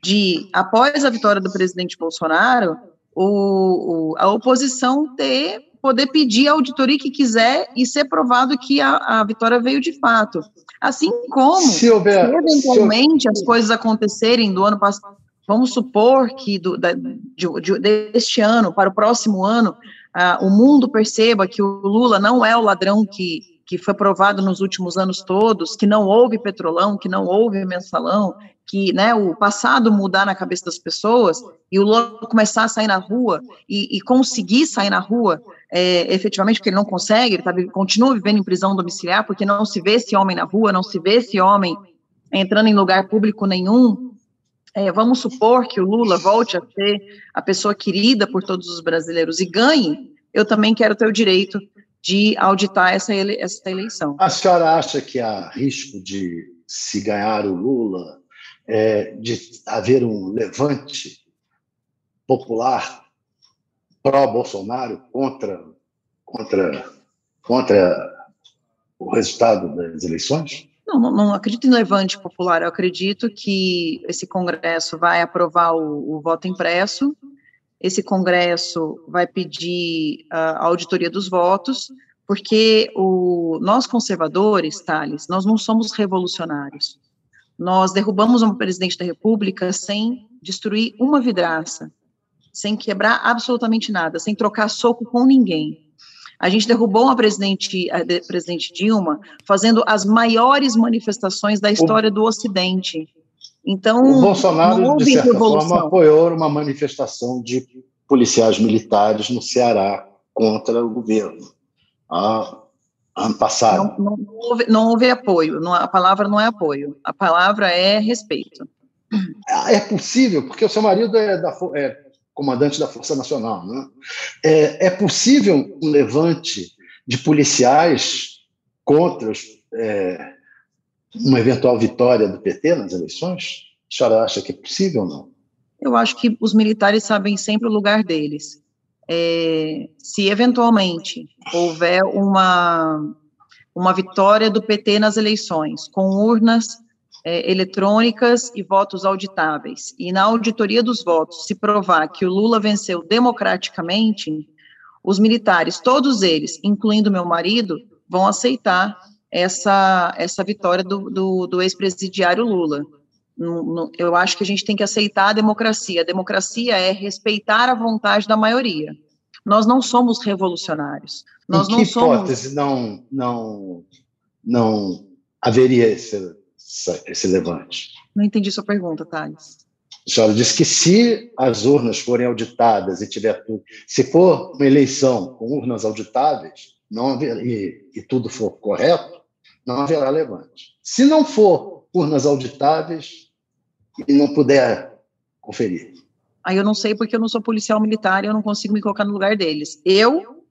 de, após a vitória do presidente Bolsonaro, o, o, a oposição ter poder pedir a auditoria que quiser e ser provado que a, a vitória veio de fato. Assim como, se, houver, se eventualmente se... as coisas acontecerem do ano passado, vamos supor que do, da, de, de, deste ano para o próximo ano, uh, o mundo perceba que o Lula não é o ladrão que, que foi provado nos últimos anos todos, que não houve petrolão, que não houve mensalão, que né, o passado mudar na cabeça das pessoas e o Lula começar a sair na rua e, e conseguir sair na rua é, efetivamente, porque ele não consegue, ele tá, continua vivendo em prisão domiciliar, porque não se vê esse homem na rua, não se vê esse homem entrando em lugar público nenhum. É, vamos supor que o Lula volte a ser a pessoa querida por todos os brasileiros e ganhe. eu também quero ter o direito de auditar essa, ele, essa eleição. A senhora acha que há risco de se ganhar o Lula, é, de haver um levante popular pró-Bolsonaro contra, contra, contra o resultado das eleições? Não, não, não, acredito em levante popular. Eu acredito que esse Congresso vai aprovar o, o voto impresso. Esse Congresso vai pedir a auditoria dos votos, porque o, nós conservadores, Thales, nós não somos revolucionários. Nós derrubamos um presidente da República sem destruir uma vidraça, sem quebrar absolutamente nada, sem trocar soco com ninguém. A gente derrubou a presidente, a presidente Dilma fazendo as maiores manifestações da história o, do Ocidente. Então, o Bolsonaro, de certa revolução. forma, apoiou uma manifestação de policiais militares no Ceará contra o governo. Ah, ano passado. Não, não, houve, não houve apoio, não, a palavra não é apoio, a palavra é respeito. É possível, porque o seu marido é, da, é comandante da Força Nacional. Né? É, é possível um levante de policiais contra é, uma eventual vitória do PT nas eleições? A senhora acha que é possível ou não? Eu acho que os militares sabem sempre o lugar deles. É, se eventualmente houver uma, uma vitória do PT nas eleições, com urnas é, eletrônicas e votos auditáveis, e na auditoria dos votos se provar que o Lula venceu democraticamente, os militares, todos eles, incluindo meu marido, vão aceitar essa, essa vitória do, do, do ex-presidiário Lula. Eu acho que a gente tem que aceitar a democracia. A democracia é respeitar a vontade da maioria. Nós não somos revolucionários. Nós em que não hipótese somos... não, não, não haveria esse, esse levante. Não entendi sua pergunta, Thales. A senhora disse que se as urnas forem auditadas e tiver tudo, se for uma eleição com urnas auditáveis, não haver, e, e tudo for correto, não haverá levante. Se não for urnas auditáveis e não puder conferir. Aí eu não sei porque eu não sou policial militar e eu não consigo me colocar no lugar deles. Eu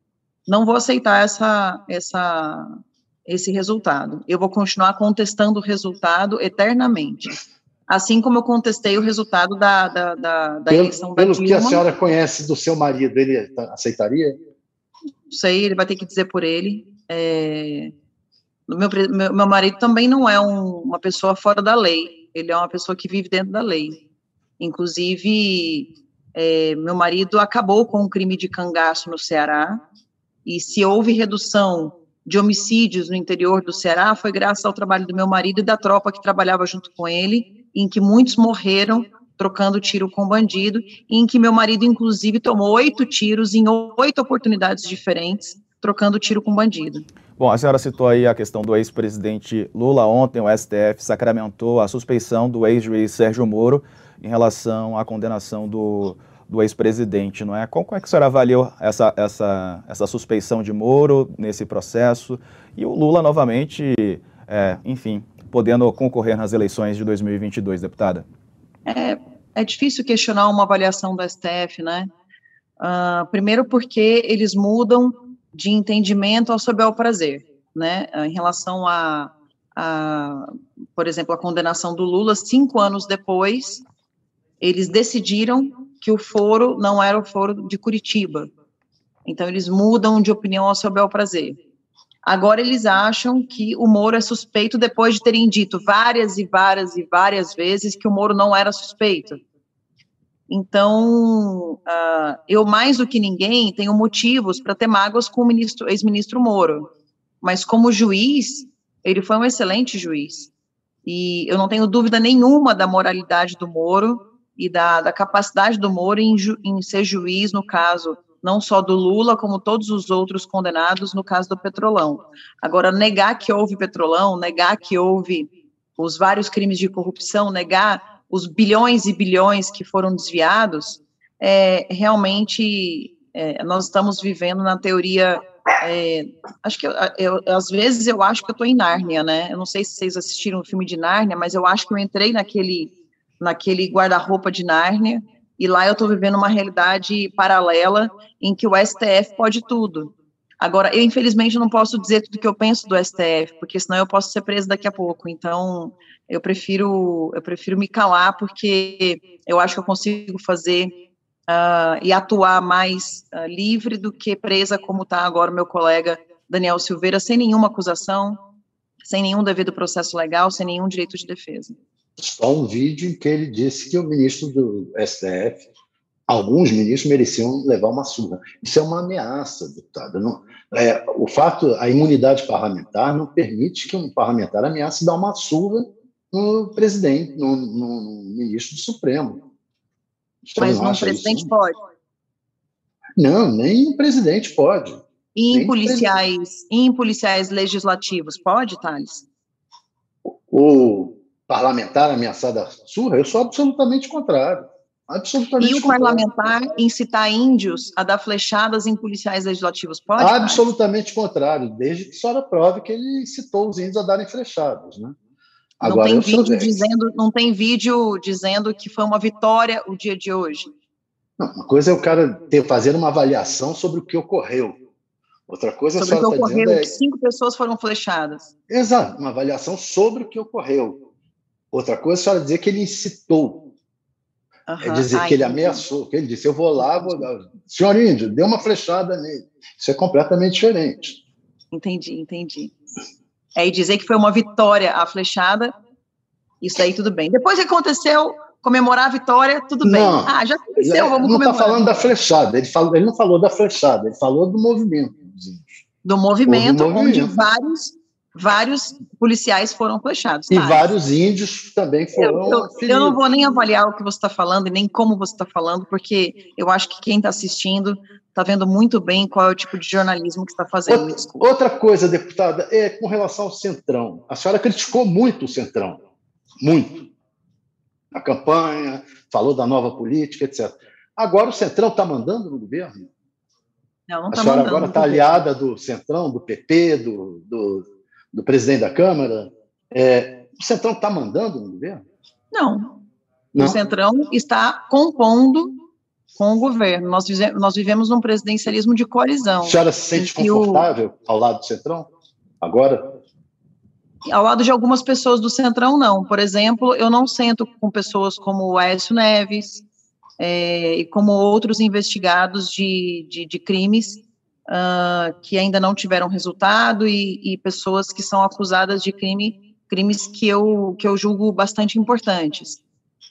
não vou aceitar essa, essa esse resultado. Eu vou continuar contestando o resultado eternamente. Assim como eu contestei o resultado da, da, da, da pelo, eleição da Pelo que a senhora conhece do seu marido, ele aceitaria? Não sei, ele vai ter que dizer por ele. É, meu, meu, meu, marido também não é um, uma pessoa fora da lei, ele é uma pessoa que vive dentro da lei. Inclusive, é, meu marido acabou com o crime de cangaço no Ceará, e se houve redução de homicídios no interior do Ceará foi graças ao trabalho do meu marido e da tropa que trabalhava junto com ele, em que muitos morreram trocando tiro com bandido, em que meu marido, inclusive, tomou oito tiros em oito oportunidades diferentes, trocando tiro com bandido. Bom, a senhora citou aí a questão do ex-presidente Lula. Ontem o STF sacramentou a suspeição do ex-juiz Sérgio Moro em relação à condenação do do ex-presidente, não é? Como é que a senhora avaliou essa, essa, essa suspeição de Moro nesse processo e o Lula novamente, é, enfim, podendo concorrer nas eleições de 2022, deputada? É, é difícil questionar uma avaliação do STF, né? Uh, primeiro porque eles mudam de entendimento ao sob ao prazer, né? Em relação a, a, por exemplo, a condenação do Lula, cinco anos depois, eles decidiram que o foro não era o foro de Curitiba. Então, eles mudam de opinião ao seu bel prazer. Agora, eles acham que o Moro é suspeito depois de terem dito várias e várias e várias vezes que o Moro não era suspeito. Então, uh, eu mais do que ninguém tenho motivos para ter mágoas com o ex-ministro Moro. Mas como juiz, ele foi um excelente juiz. E eu não tenho dúvida nenhuma da moralidade do Moro e da, da capacidade do Moro em, ju, em ser juiz, no caso, não só do Lula, como todos os outros condenados no caso do Petrolão. Agora, negar que houve Petrolão, negar que houve os vários crimes de corrupção, negar os bilhões e bilhões que foram desviados, é, realmente é, nós estamos vivendo na teoria. É, acho que eu, eu, às vezes eu acho que eu estou em Nárnia, né? Eu não sei se vocês assistiram o filme de Nárnia, mas eu acho que eu entrei naquele naquele guarda-roupa de Nárnia, e lá eu estou vivendo uma realidade paralela em que o STF pode tudo. Agora, eu infelizmente não posso dizer tudo que eu penso do STF, porque senão eu posso ser preso daqui a pouco. Então, eu prefiro eu prefiro me calar porque eu acho que eu consigo fazer uh, e atuar mais uh, livre do que presa como está agora o meu colega Daniel Silveira, sem nenhuma acusação, sem nenhum devido processo legal, sem nenhum direito de defesa. Só um vídeo em que ele disse que o ministro do STF alguns ministros mereciam levar uma surra. Isso é uma ameaça, deputado. Não, é, o fato, a imunidade parlamentar não permite que um parlamentar ameace dar uma surra no presidente, no, no ministro do Supremo. Você Mas um presidente isso? pode. Não, nem o presidente pode. E em policiais, em policiais legislativos, pode, Thales? O, o parlamentar ameaçar a surra, eu sou absolutamente contrário. Absolutamente. E o parlamentar incitar índios a dar flechadas em policiais legislativos pode? Absolutamente contrário, desde que a senhora prove que ele incitou os índios a darem flechadas, né? Agora, não tem vídeo dizendo, não tem vídeo dizendo que foi uma vitória o dia de hoje. Não, uma coisa é o cara ter fazer uma avaliação sobre o que ocorreu. Outra coisa sobre o que ocorreu, é... que cinco pessoas foram flechadas. Exato, uma avaliação sobre o que ocorreu. Outra coisa é a senhora dizer que ele incitou Uhum. É dizer Ai, que ele ameaçou, que ele disse: Eu vou lá, vou. Senhor Índio, deu uma flechada nele. Isso é completamente diferente. Entendi, entendi. É, e dizer que foi uma vitória a flechada, isso aí tudo bem. Depois que aconteceu, comemorar a vitória, tudo bem. Não, ah, já aconteceu, vamos não tá comemorar. Não está falando da flechada, ele, falou, ele não falou da flechada, ele falou do movimento. Do movimento, do movimento. onde vários vários policiais foram flechados. E tá? vários índios também foram. Eu, eu, eu, não vou nem avaliar o que você está falando e nem como você está falando, porque eu acho que quem está assistindo está vendo muito bem qual é o tipo de jornalismo que está fazendo. Outra, outra coisa, deputada, é com relação ao Centrão. A senhora criticou muito o Centrão. Muito. A campanha, falou da nova política, etc. Agora o Centrão está mandando no governo? Não, não tá a senhora agora está aliada do Centrão, do PP, do, do do presidente da Câmara. É, o Centrão está mandando no governo? Não. Não. O Centrão está compondo com o governo. Nós, nós vivemos num presidencialismo de coalizão. A senhora se sente confortável o... ao lado do Centrão? Agora? Ao lado de algumas pessoas do Centrão, não. Por exemplo, eu não sento com pessoas como o Aécio Neves é, e como outros investigados de, de, de crimes uh, que ainda não tiveram resultado e, e, pessoas que são acusadas de crime, crimes que eu, que eu julgo bastante importantes.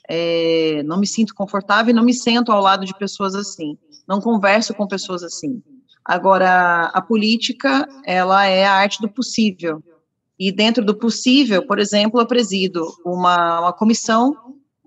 É, não me sinto confortável e não me sento ao lado de pessoas assim. Não converso com pessoas assim. Agora, a política, ela é a arte do possível. E dentro do possível, por exemplo, eu presido uma, uma comissão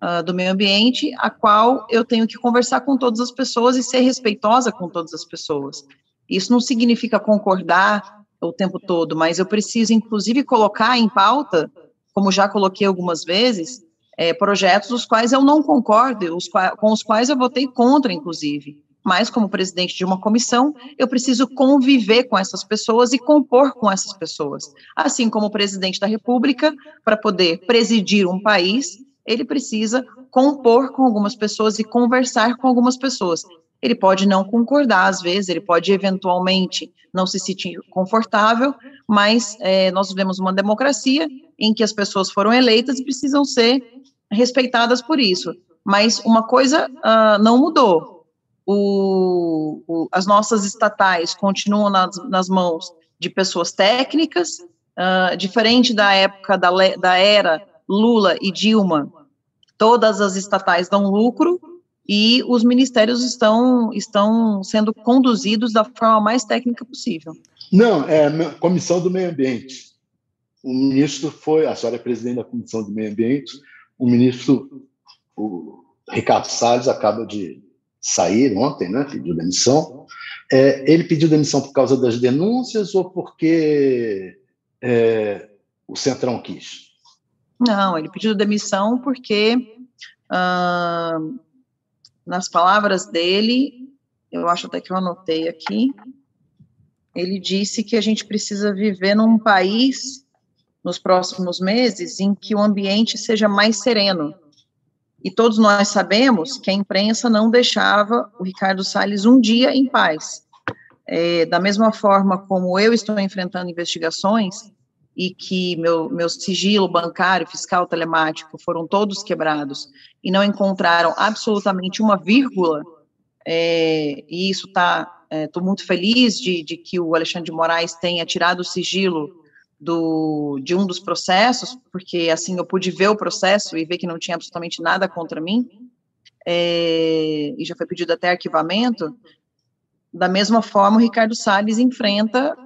uh, do meio ambiente, a qual eu tenho que conversar com todas as pessoas e ser respeitosa com todas as pessoas. Isso não significa concordar o tempo todo, mas eu preciso, inclusive, colocar em pauta, como já coloquei algumas vezes, é, projetos dos quais eu não concordo, os com os quais eu votei contra, inclusive. Mas, como presidente de uma comissão, eu preciso conviver com essas pessoas e compor com essas pessoas. Assim como o presidente da República, para poder presidir um país, ele precisa compor com algumas pessoas e conversar com algumas pessoas. Ele pode não concordar, às vezes, ele pode eventualmente não se sentir confortável, mas é, nós vivemos uma democracia em que as pessoas foram eleitas e precisam ser respeitadas por isso. Mas uma coisa uh, não mudou. O, o, as nossas estatais continuam nas, nas, mãos de pessoas técnicas, uh, diferente da época da, da era Lula e Dilma, todas as estatais dão lucro, e os ministérios estão, estão sendo conduzidos da forma mais técnica possível. Não, é a Comissão do Meio Ambiente. O ministro foi, a senhora é presidente da Comissão do Meio Ambiente, o ministro, o Ricardo Salles, acaba de sair ontem, né, pediu demissão. É, ele pediu demissão por causa das denúncias ou porque é, o Centrão quis? Não, ele pediu demissão porque uh, nas palavras dele, eu acho até que eu anotei aqui, ele disse que a gente precisa viver num país nos próximos meses em que o ambiente seja mais sereno. E todos nós sabemos que a imprensa não deixava o Ricardo Salles um dia em paz. É, da mesma forma como eu estou enfrentando investigações e que meu, meu sigilo bancário, fiscal, telemático foram todos quebrados e não encontraram absolutamente uma vírgula, é, e isso está. Estou é, muito feliz de, de que o Alexandre de Moraes tenha tirado o sigilo do, de um dos processos, porque assim eu pude ver o processo e ver que não tinha absolutamente nada contra mim, é, e já foi pedido até arquivamento. Da mesma forma, o Ricardo Salles enfrenta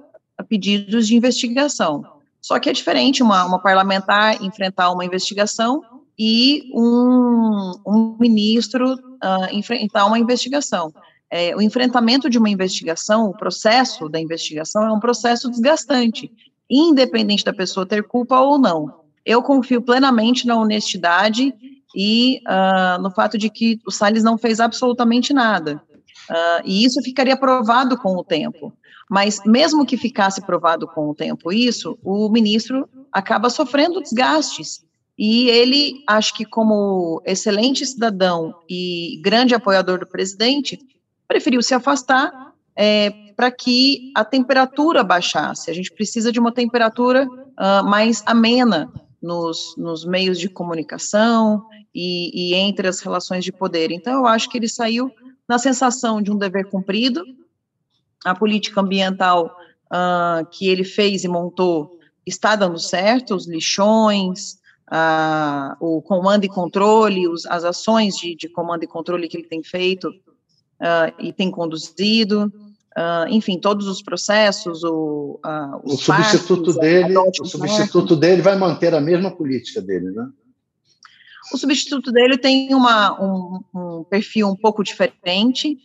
pedidos de investigação. Só que é diferente uma, uma parlamentar enfrentar uma investigação e um, um ministro uh, enfrentar uma investigação. É, o enfrentamento de uma investigação, o processo da investigação é um processo desgastante independente da pessoa ter culpa ou não. Eu confio plenamente na honestidade e uh, no fato de que o Salles não fez absolutamente nada. Uh, e isso ficaria provado com o tempo. Mas mesmo que ficasse provado com o tempo isso, o ministro acaba sofrendo desgastes. E ele, acho que como excelente cidadão e grande apoiador do presidente, preferiu se afastar é, para que a temperatura baixasse. A gente precisa de uma temperatura uh, mais amena nos, nos, meios de comunicação e, e, entre as relações de poder. Então, eu acho que ele saiu na sensação de um dever cumprido. A política ambiental uh, que ele fez e montou está dando certo, os lixões, uh, o comando e controle, os, as ações de, de, comando e controle que ele tem feito uh, e tem conduzido. Enfim, todos os processos, o, uh, o substituto dele, o substituto dele vai manter a mesma política dele, né? O substituto dele tem uma, um, um perfil um pouco diferente,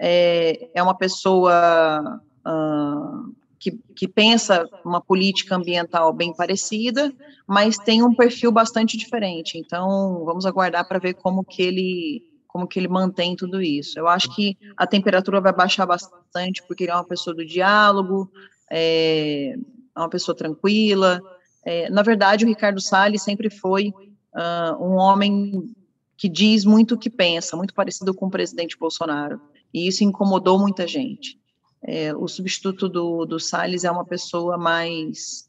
é, é uma pessoa uh, que, que pensa uma política ambiental bem parecida, mas tem um perfil bastante diferente. Então, vamos aguardar para ver como que ele como que ele mantém tudo isso. Eu acho que a temperatura vai baixar bastante, porque ele é uma pessoa do diálogo, é, é uma pessoa tranquila. É, na verdade, o Ricardo Salles sempre foi uh, um homem que diz muito o que pensa, muito parecido com o presidente Bolsonaro, e isso incomodou muita gente. É, o substituto do, do Salles é uma pessoa mais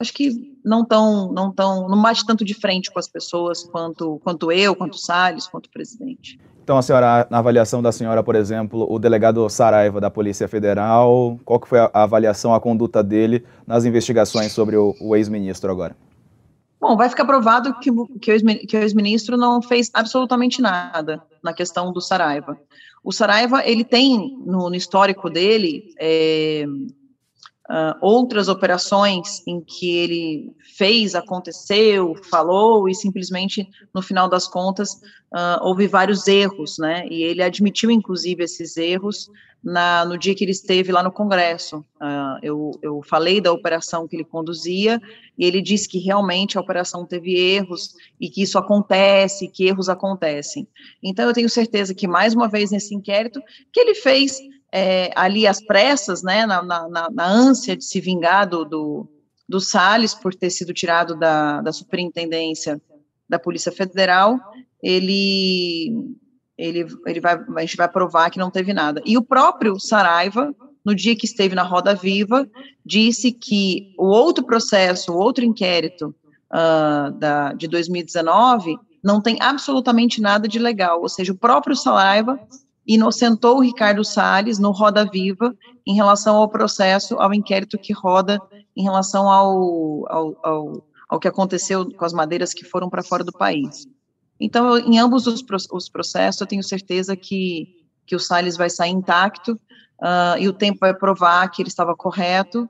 acho que não tão, não tão, não bate tanto de frente com as pessoas quanto, quanto eu, quanto o Salles, quanto o presidente. Então, a senhora, na avaliação da senhora, por exemplo, o delegado Saraiva da Polícia Federal, qual que foi a avaliação, a conduta dele nas investigações sobre o, o ex-ministro agora? Bom, vai ficar provado que, que o ex-ministro não fez absolutamente nada na questão do Saraiva. O Saraiva, ele tem no, no histórico dele é, uh, outras operações em que ele fez, aconteceu, falou e simplesmente no final das contas uh, houve vários erros, né? E ele admitiu inclusive esses erros na, no dia que ele esteve lá no Congresso. Uh, eu, eu falei da operação que ele conduzia e ele disse que realmente a operação teve erros e que isso acontece, que erros acontecem. Então eu tenho certeza que mais uma vez nesse inquérito que ele fez é, ali às pressas, né, na, na, na, ânsia de se vingar do, do, do Salles por ter sido tirado da, da superintendência da Polícia Federal, ele, ele, ele vai, a gente vai provar que não teve nada. E o próprio Saraiva, no dia que esteve na Roda Viva, disse que o outro processo, o outro inquérito uh, da, de 2019 não tem absolutamente nada de legal, ou seja, o próprio Saraiva inocentou o Ricardo Salles no Roda Viva em relação ao processo, ao inquérito que roda em relação ao, ao, ao, ao que aconteceu com as madeiras que foram para fora do país. Então, eu, em ambos os, os, processos, eu tenho certeza que, que o Salles vai sair intacto uh, e o tempo vai provar que ele estava correto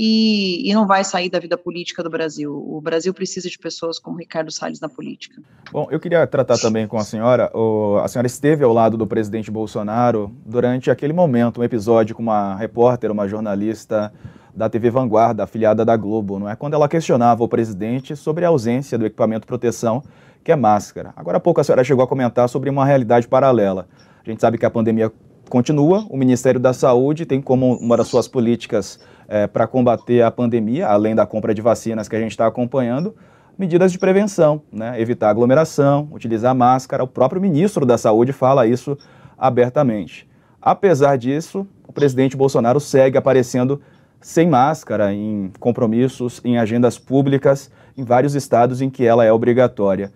e, e, não vai sair da vida política do Brasil. O Brasil precisa de pessoas como Ricardo Salles na política. Bom, eu queria tratar também com a senhora. O, a senhora esteve ao lado do presidente Bolsonaro durante aquele momento, um episódio com uma repórter, uma jornalista da TV Vanguarda, afiliada da Globo, não é? Quando ela questionava o presidente sobre a ausência do equipamento de proteção, que é máscara. Agora há pouco a senhora chegou a comentar sobre uma realidade paralela. A gente sabe que a pandemia continua, o Ministério da Saúde tem como uma das suas políticas é, para combater a pandemia, além da compra de vacinas que a gente está acompanhando, medidas de prevenção, né? evitar aglomeração, utilizar máscara. O próprio ministro da Saúde fala isso abertamente. Apesar disso, o presidente Bolsonaro segue aparecendo sem máscara em compromissos, em agendas públicas, em vários estados em que ela é obrigatória.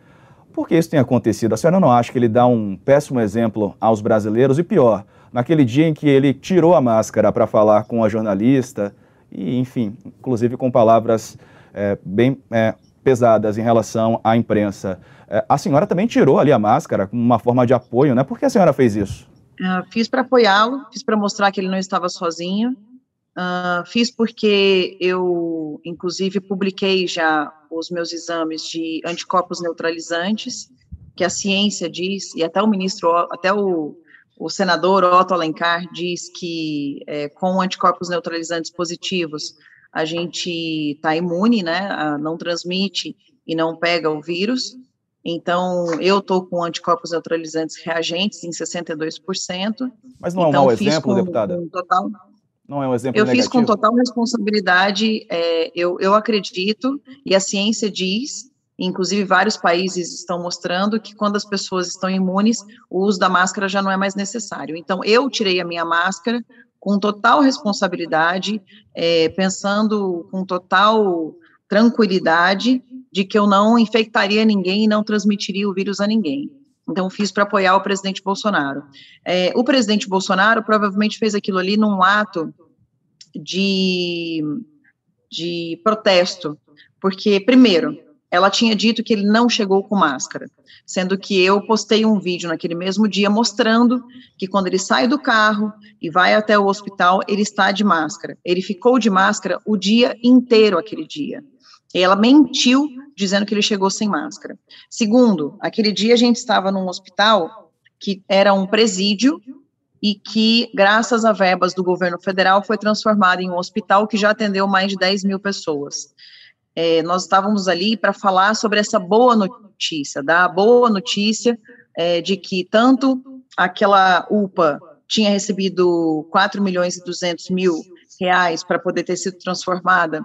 Por que isso tem acontecido? A senhora não acha que ele dá um péssimo exemplo aos brasileiros? E pior, naquele dia em que ele tirou a máscara para falar com a jornalista, e enfim, inclusive com palavras é, bem é, pesadas em relação à imprensa. É, a senhora também tirou ali a máscara como uma forma de apoio, né? Por que a senhora fez isso? Uh, fiz para apoiá-lo, fiz para mostrar que ele não estava sozinho, uh, fiz porque eu, inclusive, publiquei já os meus exames de anticorpos neutralizantes, que a ciência diz, e até o ministro, até o, o senador Otto Alencar diz que é, com anticorpos neutralizantes positivos, a gente está imune, né, não transmite e não pega o vírus. Então, eu estou com anticorpos neutralizantes reagentes em 62%. Mas não é um então, mau exemplo, com, deputada? Com total, não é um exemplo Eu negativo. fiz com total responsabilidade, é, eu, eu acredito, e a ciência diz, inclusive vários países estão mostrando que quando as pessoas estão imunes, o uso da máscara já não é mais necessário. Então, eu tirei a minha máscara com total responsabilidade, é, pensando com total tranquilidade de que eu não infectaria ninguém e não transmitiria o vírus a ninguém. Então, fiz para apoiar o presidente Bolsonaro. É, o presidente Bolsonaro provavelmente fez aquilo ali num ato de, de protesto, porque, primeiro, ela tinha dito que ele não chegou com máscara, sendo que eu postei um vídeo naquele mesmo dia mostrando que quando ele sai do carro e vai até o hospital, ele está de máscara. Ele ficou de máscara o dia inteiro aquele dia. Ela mentiu dizendo que ele chegou sem máscara. Segundo, aquele dia a gente estava num hospital que era um presídio e que, graças a verbas do governo federal, foi transformado em um hospital que já atendeu mais de 10 mil pessoas é, nós estávamos ali para falar sobre essa boa notícia, da boa notícia é, de que tanto aquela UPA tinha recebido 4 milhões e 200 mil reais para poder ter sido transformada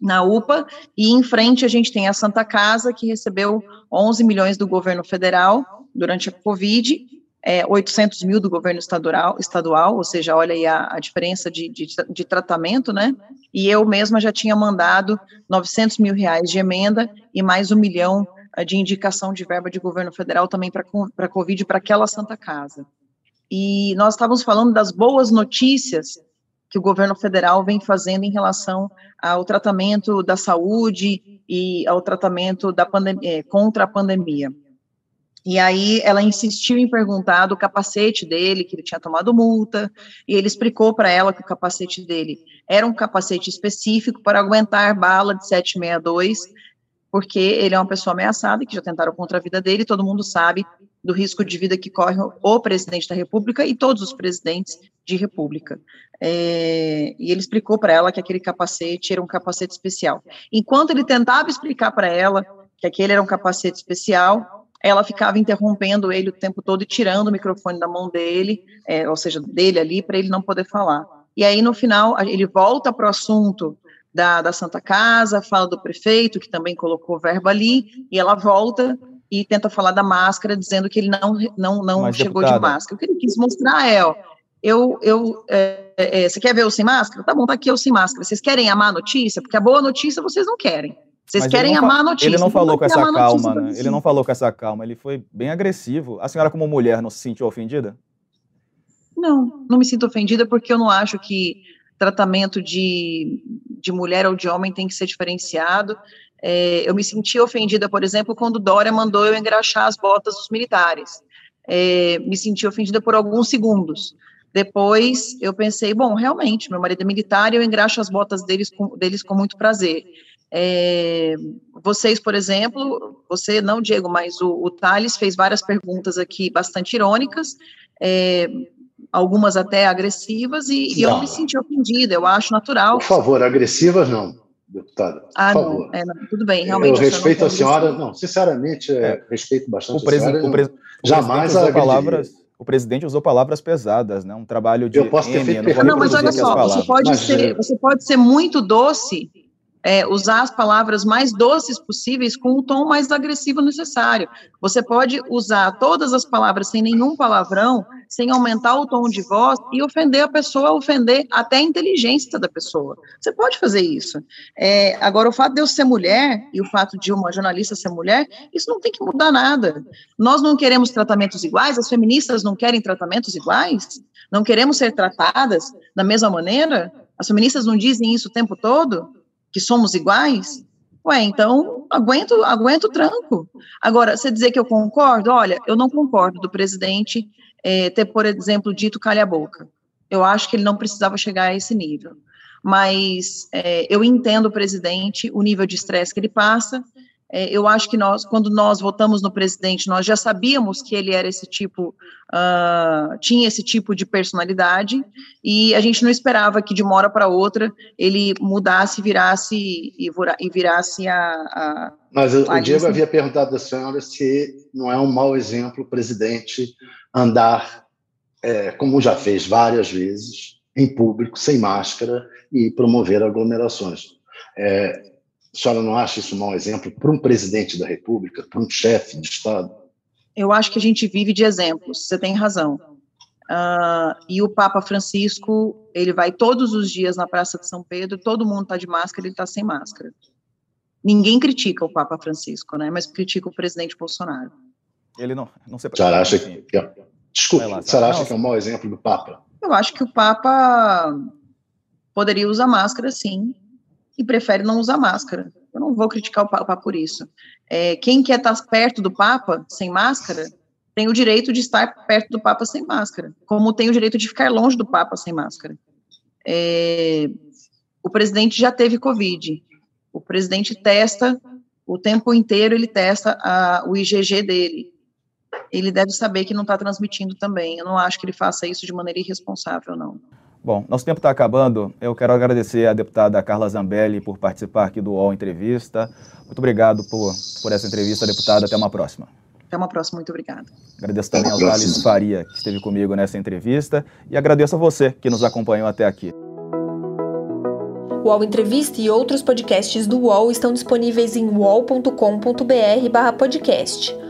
na UPA, e em frente a gente tem a Santa Casa, que recebeu 11 milhões do governo federal durante a Covid, é, 800 mil do governo estadual, estadual ou seja, olha aí a, a diferença de, de, de, tratamento, né? E eu mesma já tinha mandado 900 mil reais de emenda e mais um milhão eh, de indicação de verba de governo federal também para a Covid, para aquela Santa Casa. E nós estávamos falando das boas notícias que o governo federal vem fazendo em relação ao tratamento da saúde e ao tratamento da pandemia, eh, contra a pandemia. E aí ela insistiu em perguntar do capacete dele, que ele tinha tomado multa, e ele explicou para ela que o capacete dele era um capacete específico para aguentar bala de 762, porque ele é uma pessoa ameaçada, que já tentaram contra a vida dele, todo mundo sabe do risco de vida que corre o presidente da República e todos os presidentes de República. É, e ele explicou para ela que aquele capacete era um capacete especial. Enquanto ele tentava explicar para ela que aquele era um capacete especial, ela ficava interrompendo ele o tempo todo e tirando o microfone da mão dele, é, ou seja, dele ali, para ele não poder falar. E aí, no final, ele volta para o assunto da, da Santa Casa, fala do prefeito, que também colocou verba ali, e ela volta e tenta falar da máscara, dizendo que ele não, não, não Mas, chegou deputada. de máscara. O que ele quis mostrar é, ó, eu, eu, é, é, você quer ver eu sem máscara? Tá bom, tá aqui eu sem máscara. Vocês querem a má notícia? Porque a boa notica vocês não querem. Vocês Mas querem amar a notícia. Ele não falou com essa calma, né? Ele não falou com essa calma, ele foi bem agressivo. A senhora, como mulher, não se sentiu ofendida? Não, não me sinto ofendida porque eu não acho que tratamento de, de mulher ou de homem tem que ser diferenciado. É, eu me senti ofendida, por exemplo, quando Dória mandou eu engraxar as botas dos militares. É, me senti ofendida por alguns segundos. Depois eu pensei, bom, realmente, meu marido é militar e eu engraxo as botas deles com, deles com muito prazer. É, vocês, por exemplo, você não, Diego, mas o, o Thales fez várias perguntas aqui bastante irônicas, é, algumas até agressivas, e, e, eu me senti ofendida, eu acho natural. Por favor, agressivas não, deputada. Ah, não, é, não, tudo bem, realmente. Eu respeito a senhora, não, sinceramente, é, respeito bastante o a senhora. O, pres, jamais a palavras o presidente usou palavras pesadas, né? Um trabalho de. Eu posso ter M, feito não, não, mas olha só, você pode, ser, você pode ser muito doce é, usar as palavras mais doces possíveis com o tom mais agressivo necessário. Você pode usar todas as palavras sem nenhum palavrão, sem aumentar o tom de voz e ofender a pessoa, ofender até a inteligência da pessoa. Você pode fazer isso. É, agora, o fato de eu ser mulher e o fato de uma jornalista ser mulher, isso não tem que mudar nada. Nós não queremos tratamentos iguais, as feministas não querem tratamentos iguais, não queremos ser tratadas da mesma maneira. As feministas não dizem isso o tempo todo? Que somos iguais? Ué, então aguento, aguento o tranco. Agora, você dizer que eu concordo, olha, eu não concordo do presidente é, ter, por exemplo, dito calha a boca. Eu acho que ele não precisava chegar a esse nível. Mas é, eu entendo o presidente, o nível de estresse que ele passa, é, eu acho que nós, quando nós votamos no presidente, nós já sabíamos que ele era esse tipo, uh, tinha esse tipo de personalidade, e a gente não esperava que de uma hora para outra ele mudasse, virasse e, e virasse a. a Mas o, o Diego havia perguntado à senhora se não é um mau exemplo o presidente andar, é, como já fez várias vezes, em público, sem máscara e promover aglomerações. É, a senhora não acha isso um mau exemplo para um presidente da República, para um chefe de Estado? Eu acho que a gente vive de exemplos, você tem razão. Uh, e o Papa Francisco, ele vai todos os dias na Praça de São Pedro, todo mundo está de máscara, ele está sem máscara. Ninguém critica o Papa Francisco, né? Mas critica o presidente Bolsonaro. Ele não, não se. A senhora acha que, é, desculpe, a senhora acha que é um mau exemplo do Papa? Eu acho que o Papa poderia usar máscara, sim, e prefere não usar máscara. Eu não vou criticar o Papa por isso. É, quem quer estar perto do Papa sem máscara tem o direito de estar perto do Papa sem máscara, como tem o direito de ficar longe do Papa sem máscara. É, o presidente já teve Covid. O presidente testa o tempo inteiro, ele testa a, o IgG dele. Ele deve saber que não está transmitindo também. Eu não acho que ele faça isso de maneira irresponsável, não. Bom, nosso tempo está acabando. Eu quero agradecer à deputada Carla Zambelli por participar aqui do UOL Entrevista. Muito obrigado por, por essa entrevista, deputada. Até uma próxima. Até uma próxima, muito obrigada. Agradeço também ao Thales Faria, que esteve comigo nessa entrevista, e agradeço a você que nos acompanhou até aqui. O UOL Entrevista e outros podcasts do UOL estão disponíveis em uol.com.br/podcast.